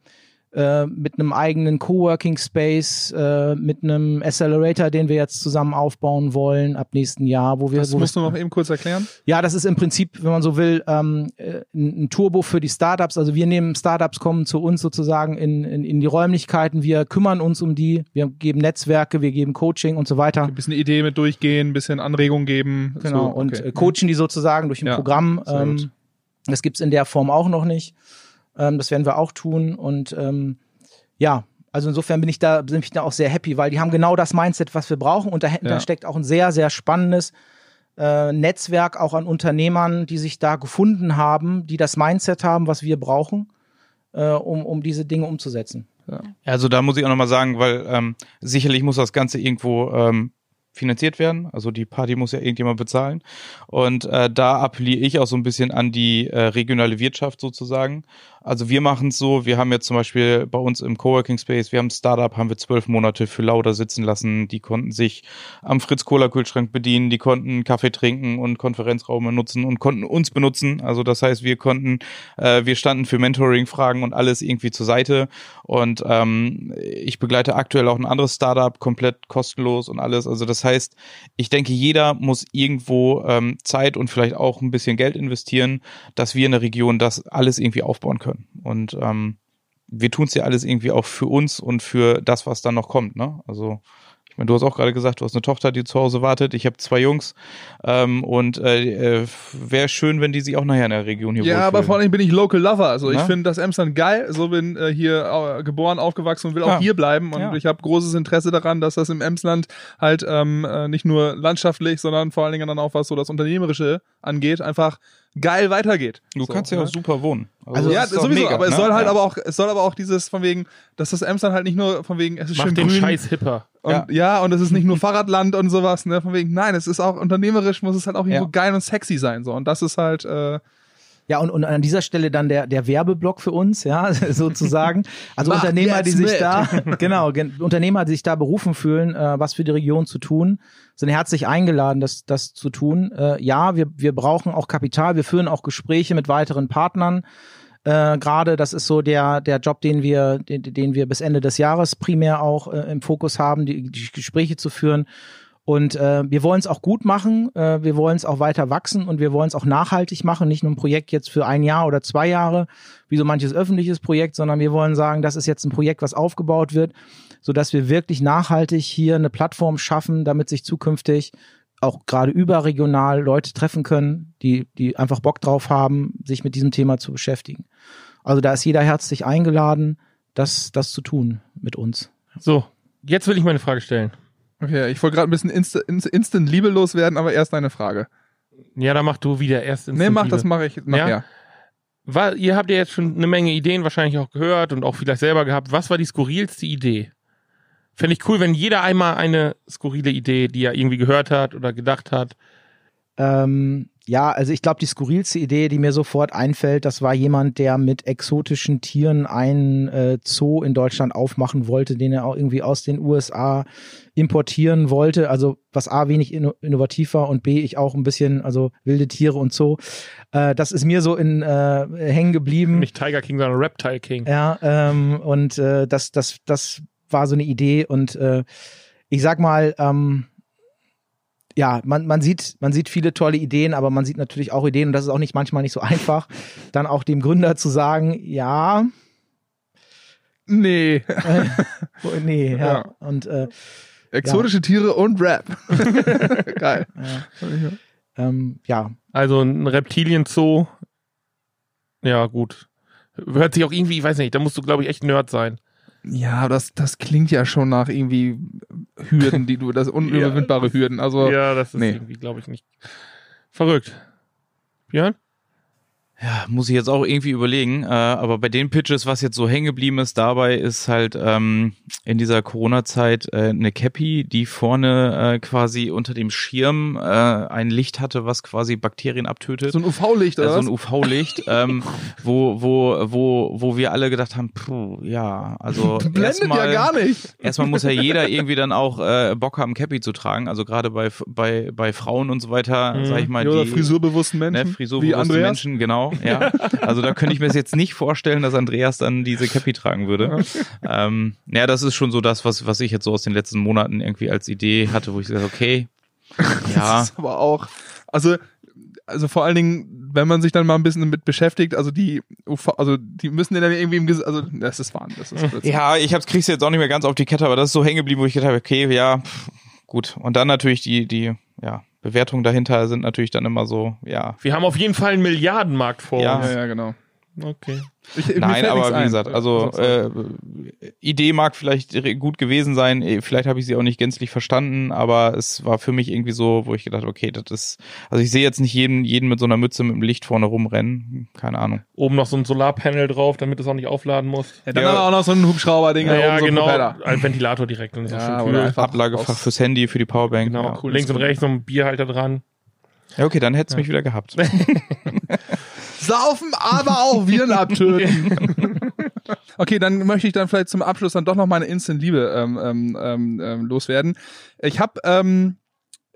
äh, mit einem eigenen Coworking Space, äh, mit einem Accelerator, den wir jetzt zusammen aufbauen wollen ab nächsten Jahr, wo wir, Das wo musst wir, du noch eben kurz erklären. ja, das ist im Prinzip, wenn man so will, ähm, äh, ein ein Turbo für die Startups. Also wir nehmen Startups, kommen zu uns sozusagen in, in, in die Räumlichkeiten, wir kümmern uns um die, wir geben Netzwerke, wir geben Coaching und so weiter. Ein bisschen Idee mit durchgehen, ein bisschen Anregung geben. Genau, so, und okay. äh, coachen die sozusagen durch ein Ja, Programm. Ähm, das gibt's in der Form auch noch nicht. Ähm, das werden wir auch tun. Und ähm, ja, also insofern bin ich da, bin ich da auch sehr happy, weil die haben genau das Mindset, was wir brauchen. Und dahinter Ja. steckt auch ein sehr, sehr spannendes äh, Netzwerk auch an Unternehmern, die sich da gefunden haben, die das Mindset haben, was wir brauchen, äh, um, um diese Dinge umzusetzen. Ja, Also da muss ich auch nochmal sagen, weil ähm, sicherlich muss das Ganze irgendwo ähm, finanziert werden. Also die Party muss ja irgendjemand bezahlen. Und äh, da appelliere ich auch so ein bisschen an die äh, regionale Wirtschaft sozusagen. Also wir machen es so, wir haben jetzt zum Beispiel bei uns im Coworking Space, wir haben ein Startup, haben wir zwölf Monate für Lauda sitzen lassen. Die konnten sich am Fritz-Cola-Kühlschrank bedienen, die konnten Kaffee trinken und Konferenzräume nutzen und konnten uns benutzen. Also das heißt, wir konnten, äh, wir standen für Mentoring-Fragen und alles irgendwie zur Seite. Und ähm, ich begleite aktuell auch ein anderes Startup, komplett kostenlos und alles. Also das heißt, ich denke, jeder muss irgendwo ähm, Zeit und vielleicht auch ein bisschen Geld investieren, dass wir in der Region das alles irgendwie aufbauen können. Und ähm, wir tun es ja alles irgendwie auch für uns und für das, was dann noch kommt. Ne? Also meine, du hast auch gerade gesagt, du hast eine Tochter, die zu Hause wartet. Ich habe zwei Jungs ähm, und äh, äh, wäre schön, wenn die sich auch nachher in der Region hier Ja, wohlfühlen. aber vor allem bin ich Local Lover. Also ich Na? finde das Emsland geil. So bin äh, hier äh, geboren, aufgewachsen und will Ja. auch hier bleiben. Und Ja. ich habe großes Interesse daran, dass das im Emsland halt ähm, äh, nicht nur landschaftlich, sondern vor allen Dingen dann auch was so das Unternehmerische angeht, einfach geil weitergeht. Du so, kannst ja ne? auch super wohnen. Also ja, ist doch sowieso, mega, aber es ne? soll halt ja. aber auch, es soll aber auch dieses von wegen, dass das Emsland halt nicht nur von wegen, es ist Mach schön den grün Scheiß hipper. Und Ja. ja. und es ist nicht nur Fahrradland und sowas, ne, von wegen, nein, es ist auch unternehmerisch, muss es halt auch irgendwo Ja. geil und sexy sein, so und das ist halt, äh, Ja, und, und an dieser Stelle dann der, der Werbeblock für uns, ja, sozusagen. Also Unternehmer, die sich mit. da, genau, gen- Unternehmer, die sich da berufen fühlen, äh, was für die Region zu tun, sind herzlich eingeladen, das, das zu tun. Äh, ja, wir, wir brauchen auch Kapital, wir führen auch Gespräche mit weiteren Partnern. Äh, Gerade das ist so der, der Job, den wir, den, den wir bis Ende des Jahres primär auch äh, im Fokus haben, die, die Gespräche zu führen. Und äh, wir wollen es auch gut machen, äh, wir wollen es auch weiter wachsen und wir wollen es auch nachhaltig machen, nicht nur ein Projekt jetzt für ein Jahr oder zwei Jahre, wie so manches öffentliches Projekt, sondern wir wollen sagen, das ist jetzt ein Projekt, was aufgebaut wird, so dass wir wirklich nachhaltig hier eine Plattform schaffen, damit sich zukünftig auch gerade überregional Leute treffen können, die, die einfach Bock drauf haben, sich mit diesem Thema zu beschäftigen. Also da ist jeder herzlich eingeladen, das, das zu tun mit uns. So, jetzt will ich meine Frage stellen. Okay, ich wollte gerade ein bisschen insta inst instant liebelos werden, aber erst eine Frage. Ja, dann mach du wieder erst ins Nee, mach das mache ich nachher. War, ihr habt ja jetzt schon eine Menge Ideen wahrscheinlich auch gehört und auch vielleicht selber gehabt. Was war die skurrilste Idee? Fände ich cool, wenn jeder einmal eine skurrile Idee, die er irgendwie gehört hat oder gedacht hat. Ähm, ja, also ich glaube, die skurrilste Idee, die mir sofort einfällt, das war jemand, der mit exotischen Tieren einen äh, Zoo in Deutschland aufmachen wollte, den er auch irgendwie aus den USA importieren wollte. Also was A wenig inno innovativ war und B ich auch ein bisschen, also wilde Tiere und Zoo. Äh, das ist mir so in äh, hängen geblieben. Nicht Tiger King, sondern Reptile King. Ja, ähm, und äh, das, das, das war so eine Idee und äh, ich sag mal, ähm, ja, man, man sieht, man sieht viele tolle Ideen, aber man sieht natürlich auch Ideen und das ist auch nicht manchmal nicht so einfach, dann auch dem Gründer zu sagen, ja, Nee. äh, nee, ja. Ja. Und äh, Exotische Tiere und Rap. Geil. ja. Ähm, ja, Also ein Reptilienzoo. Ja, gut. Hört sich auch irgendwie, ich weiß nicht, da musst du, glaube ich, echt Nerd sein. Ja, das, das klingt ja schon nach irgendwie Hürden, die du, das unüberwindbare Hürden. Also, ja, das ist nee. irgendwie, glaube ich, nicht. Verrückt. Björn? Ja, muss ich jetzt auch irgendwie überlegen. Äh, aber bei den Pitches, was jetzt so hängen geblieben ist, dabei ist halt ähm, in dieser Corona-Zeit äh, eine Cappy, die vorne äh, quasi unter dem Schirm äh, ein Licht hatte, was quasi Bakterien abtötet. so ein UV-Licht oder Äh, so ein UV-Licht, ähm, wo, wo, wo, wo wir alle gedacht haben, puh, ja, also Blendet erstmal, ja gar nicht. erstmal muss ja jeder irgendwie dann auch äh, Bock haben, Cappy zu tragen. Also gerade bei, bei, bei Frauen und so weiter, Mhm. sag ich mal, Ja, oder die frisurbewussten Menschen. ne, frisurbewusste. Menschen, genau. Ja. Also da könnte ich mir jetzt nicht vorstellen, dass Andreas dann diese Cappy tragen würde. ähm, ja, das ist schon so das, was, was ich jetzt so aus den letzten Monaten irgendwie als Idee hatte, wo ich gesagt habe, okay, ja, Das ist aber auch, also, also vor allen Dingen, wenn man sich dann mal ein bisschen damit beschäftigt, also die UV, also die müssen ja dann irgendwie im Ges also das ist Wahnsinn, das ist Blödsinn. Ja, ich hab's krieg's jetzt auch nicht mehr ganz auf die Kette, aber das ist so hängen geblieben, wo ich gedacht habe, okay, ja, pff, gut. Und dann natürlich die, die, ja, Bewertungen dahinter sind natürlich dann immer so, ja. Wir haben auf jeden Fall einen Milliardenmarkt vor Ja. uns. ja, ja, genau. Okay. Ich, Nein, aber wie ein. gesagt, also äh, Idee mag vielleicht gut gewesen sein, eh, vielleicht habe ich sie auch nicht gänzlich verstanden, aber es war für mich irgendwie so, wo ich gedacht, okay, das ist, also ich sehe jetzt nicht jeden, jeden mit so einer Mütze mit dem Licht vorne rumrennen, keine Ahnung. Oben noch so ein Solarpanel drauf, damit du es auch nicht aufladen musst. ja, dann Ja. aber auch noch so ein Hubschrauber-Ding Ja, da ja oben, so ein genau. Ein Ventilator direkt. Und ist Ja, oder cool. einfach Ablagefach fürs Handy, für die Powerbank. Genau, Ja. cooles links und rechts noch ein Bierhalter dran. ja, okay, dann hätt's mich wieder gehabt. Saufen, aber auch Viren abtöten. okay, dann möchte ich dann vielleicht zum Abschluss dann doch noch meine Instant-Liebe ähm, ähm, ähm, ähm, loswerden. Ich habe ähm,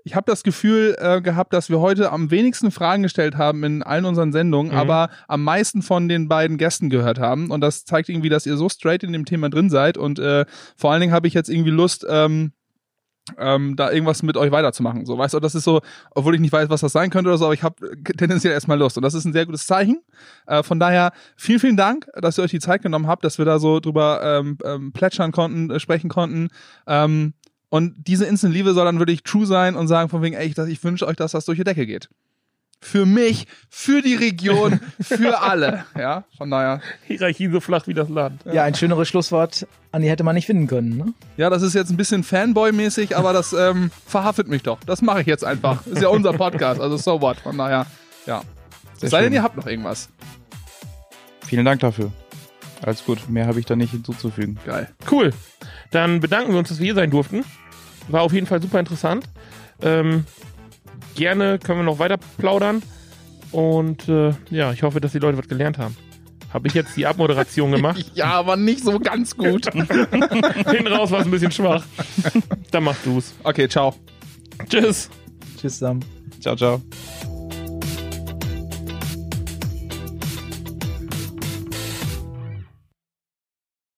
ich habe das Gefühl äh, gehabt, dass wir heute am wenigsten Fragen gestellt haben in allen unseren Sendungen, Mhm. aber am meisten von den beiden Gästen gehört haben. Und das zeigt irgendwie, dass ihr so straight in dem Thema drin seid. Und äh, vor allen Dingen habe ich jetzt irgendwie Lust, ähm, ähm, da irgendwas mit euch weiterzumachen. So, weißt du, das ist so, obwohl ich nicht weiß, was das sein könnte oder so, aber ich habe tendenziell erstmal Lust. Und das ist ein sehr gutes Zeichen. Äh, von daher, vielen, vielen Dank, dass ihr euch die Zeit genommen habt, dass wir da so drüber ähm, ähm, plätschern konnten, äh, sprechen konnten. Ähm, und diese Instant-Liebe soll dann wirklich true sein und sagen von wegen, ey, ich, ich wünsche euch, dass das durch die Decke geht. Für mich, für die Region, für alle. Ja, von daher. Hierarchie so flach wie das Land. ja, ein schöneres Schlusswort, Andi, hätte man nicht finden können. Ne? Ja, das ist jetzt ein bisschen Fanboy-mäßig, aber das ähm, verhaftet mich doch. Das mache ich jetzt einfach. Ist ja unser Podcast, also so what. Von daher, ja. Sehr Es sei denn, ihr habt noch irgendwas. Vielen Dank dafür. Alles gut, mehr habe ich da nicht hinzuzufügen. Geil. Cool. Dann bedanken wir uns, dass wir hier sein durften. War auf jeden Fall super interessant. Ähm, gerne können wir noch weiter plaudern. Und äh, ja, ich hoffe, dass die Leute was gelernt haben. Habe ich jetzt die Abmoderation gemacht? Ja, aber nicht so ganz gut. Hinten raus war es ein bisschen schwach. Dann mach du's. Okay, ciao. Tschüss. Tschüss zusammen. Ciao, ciao.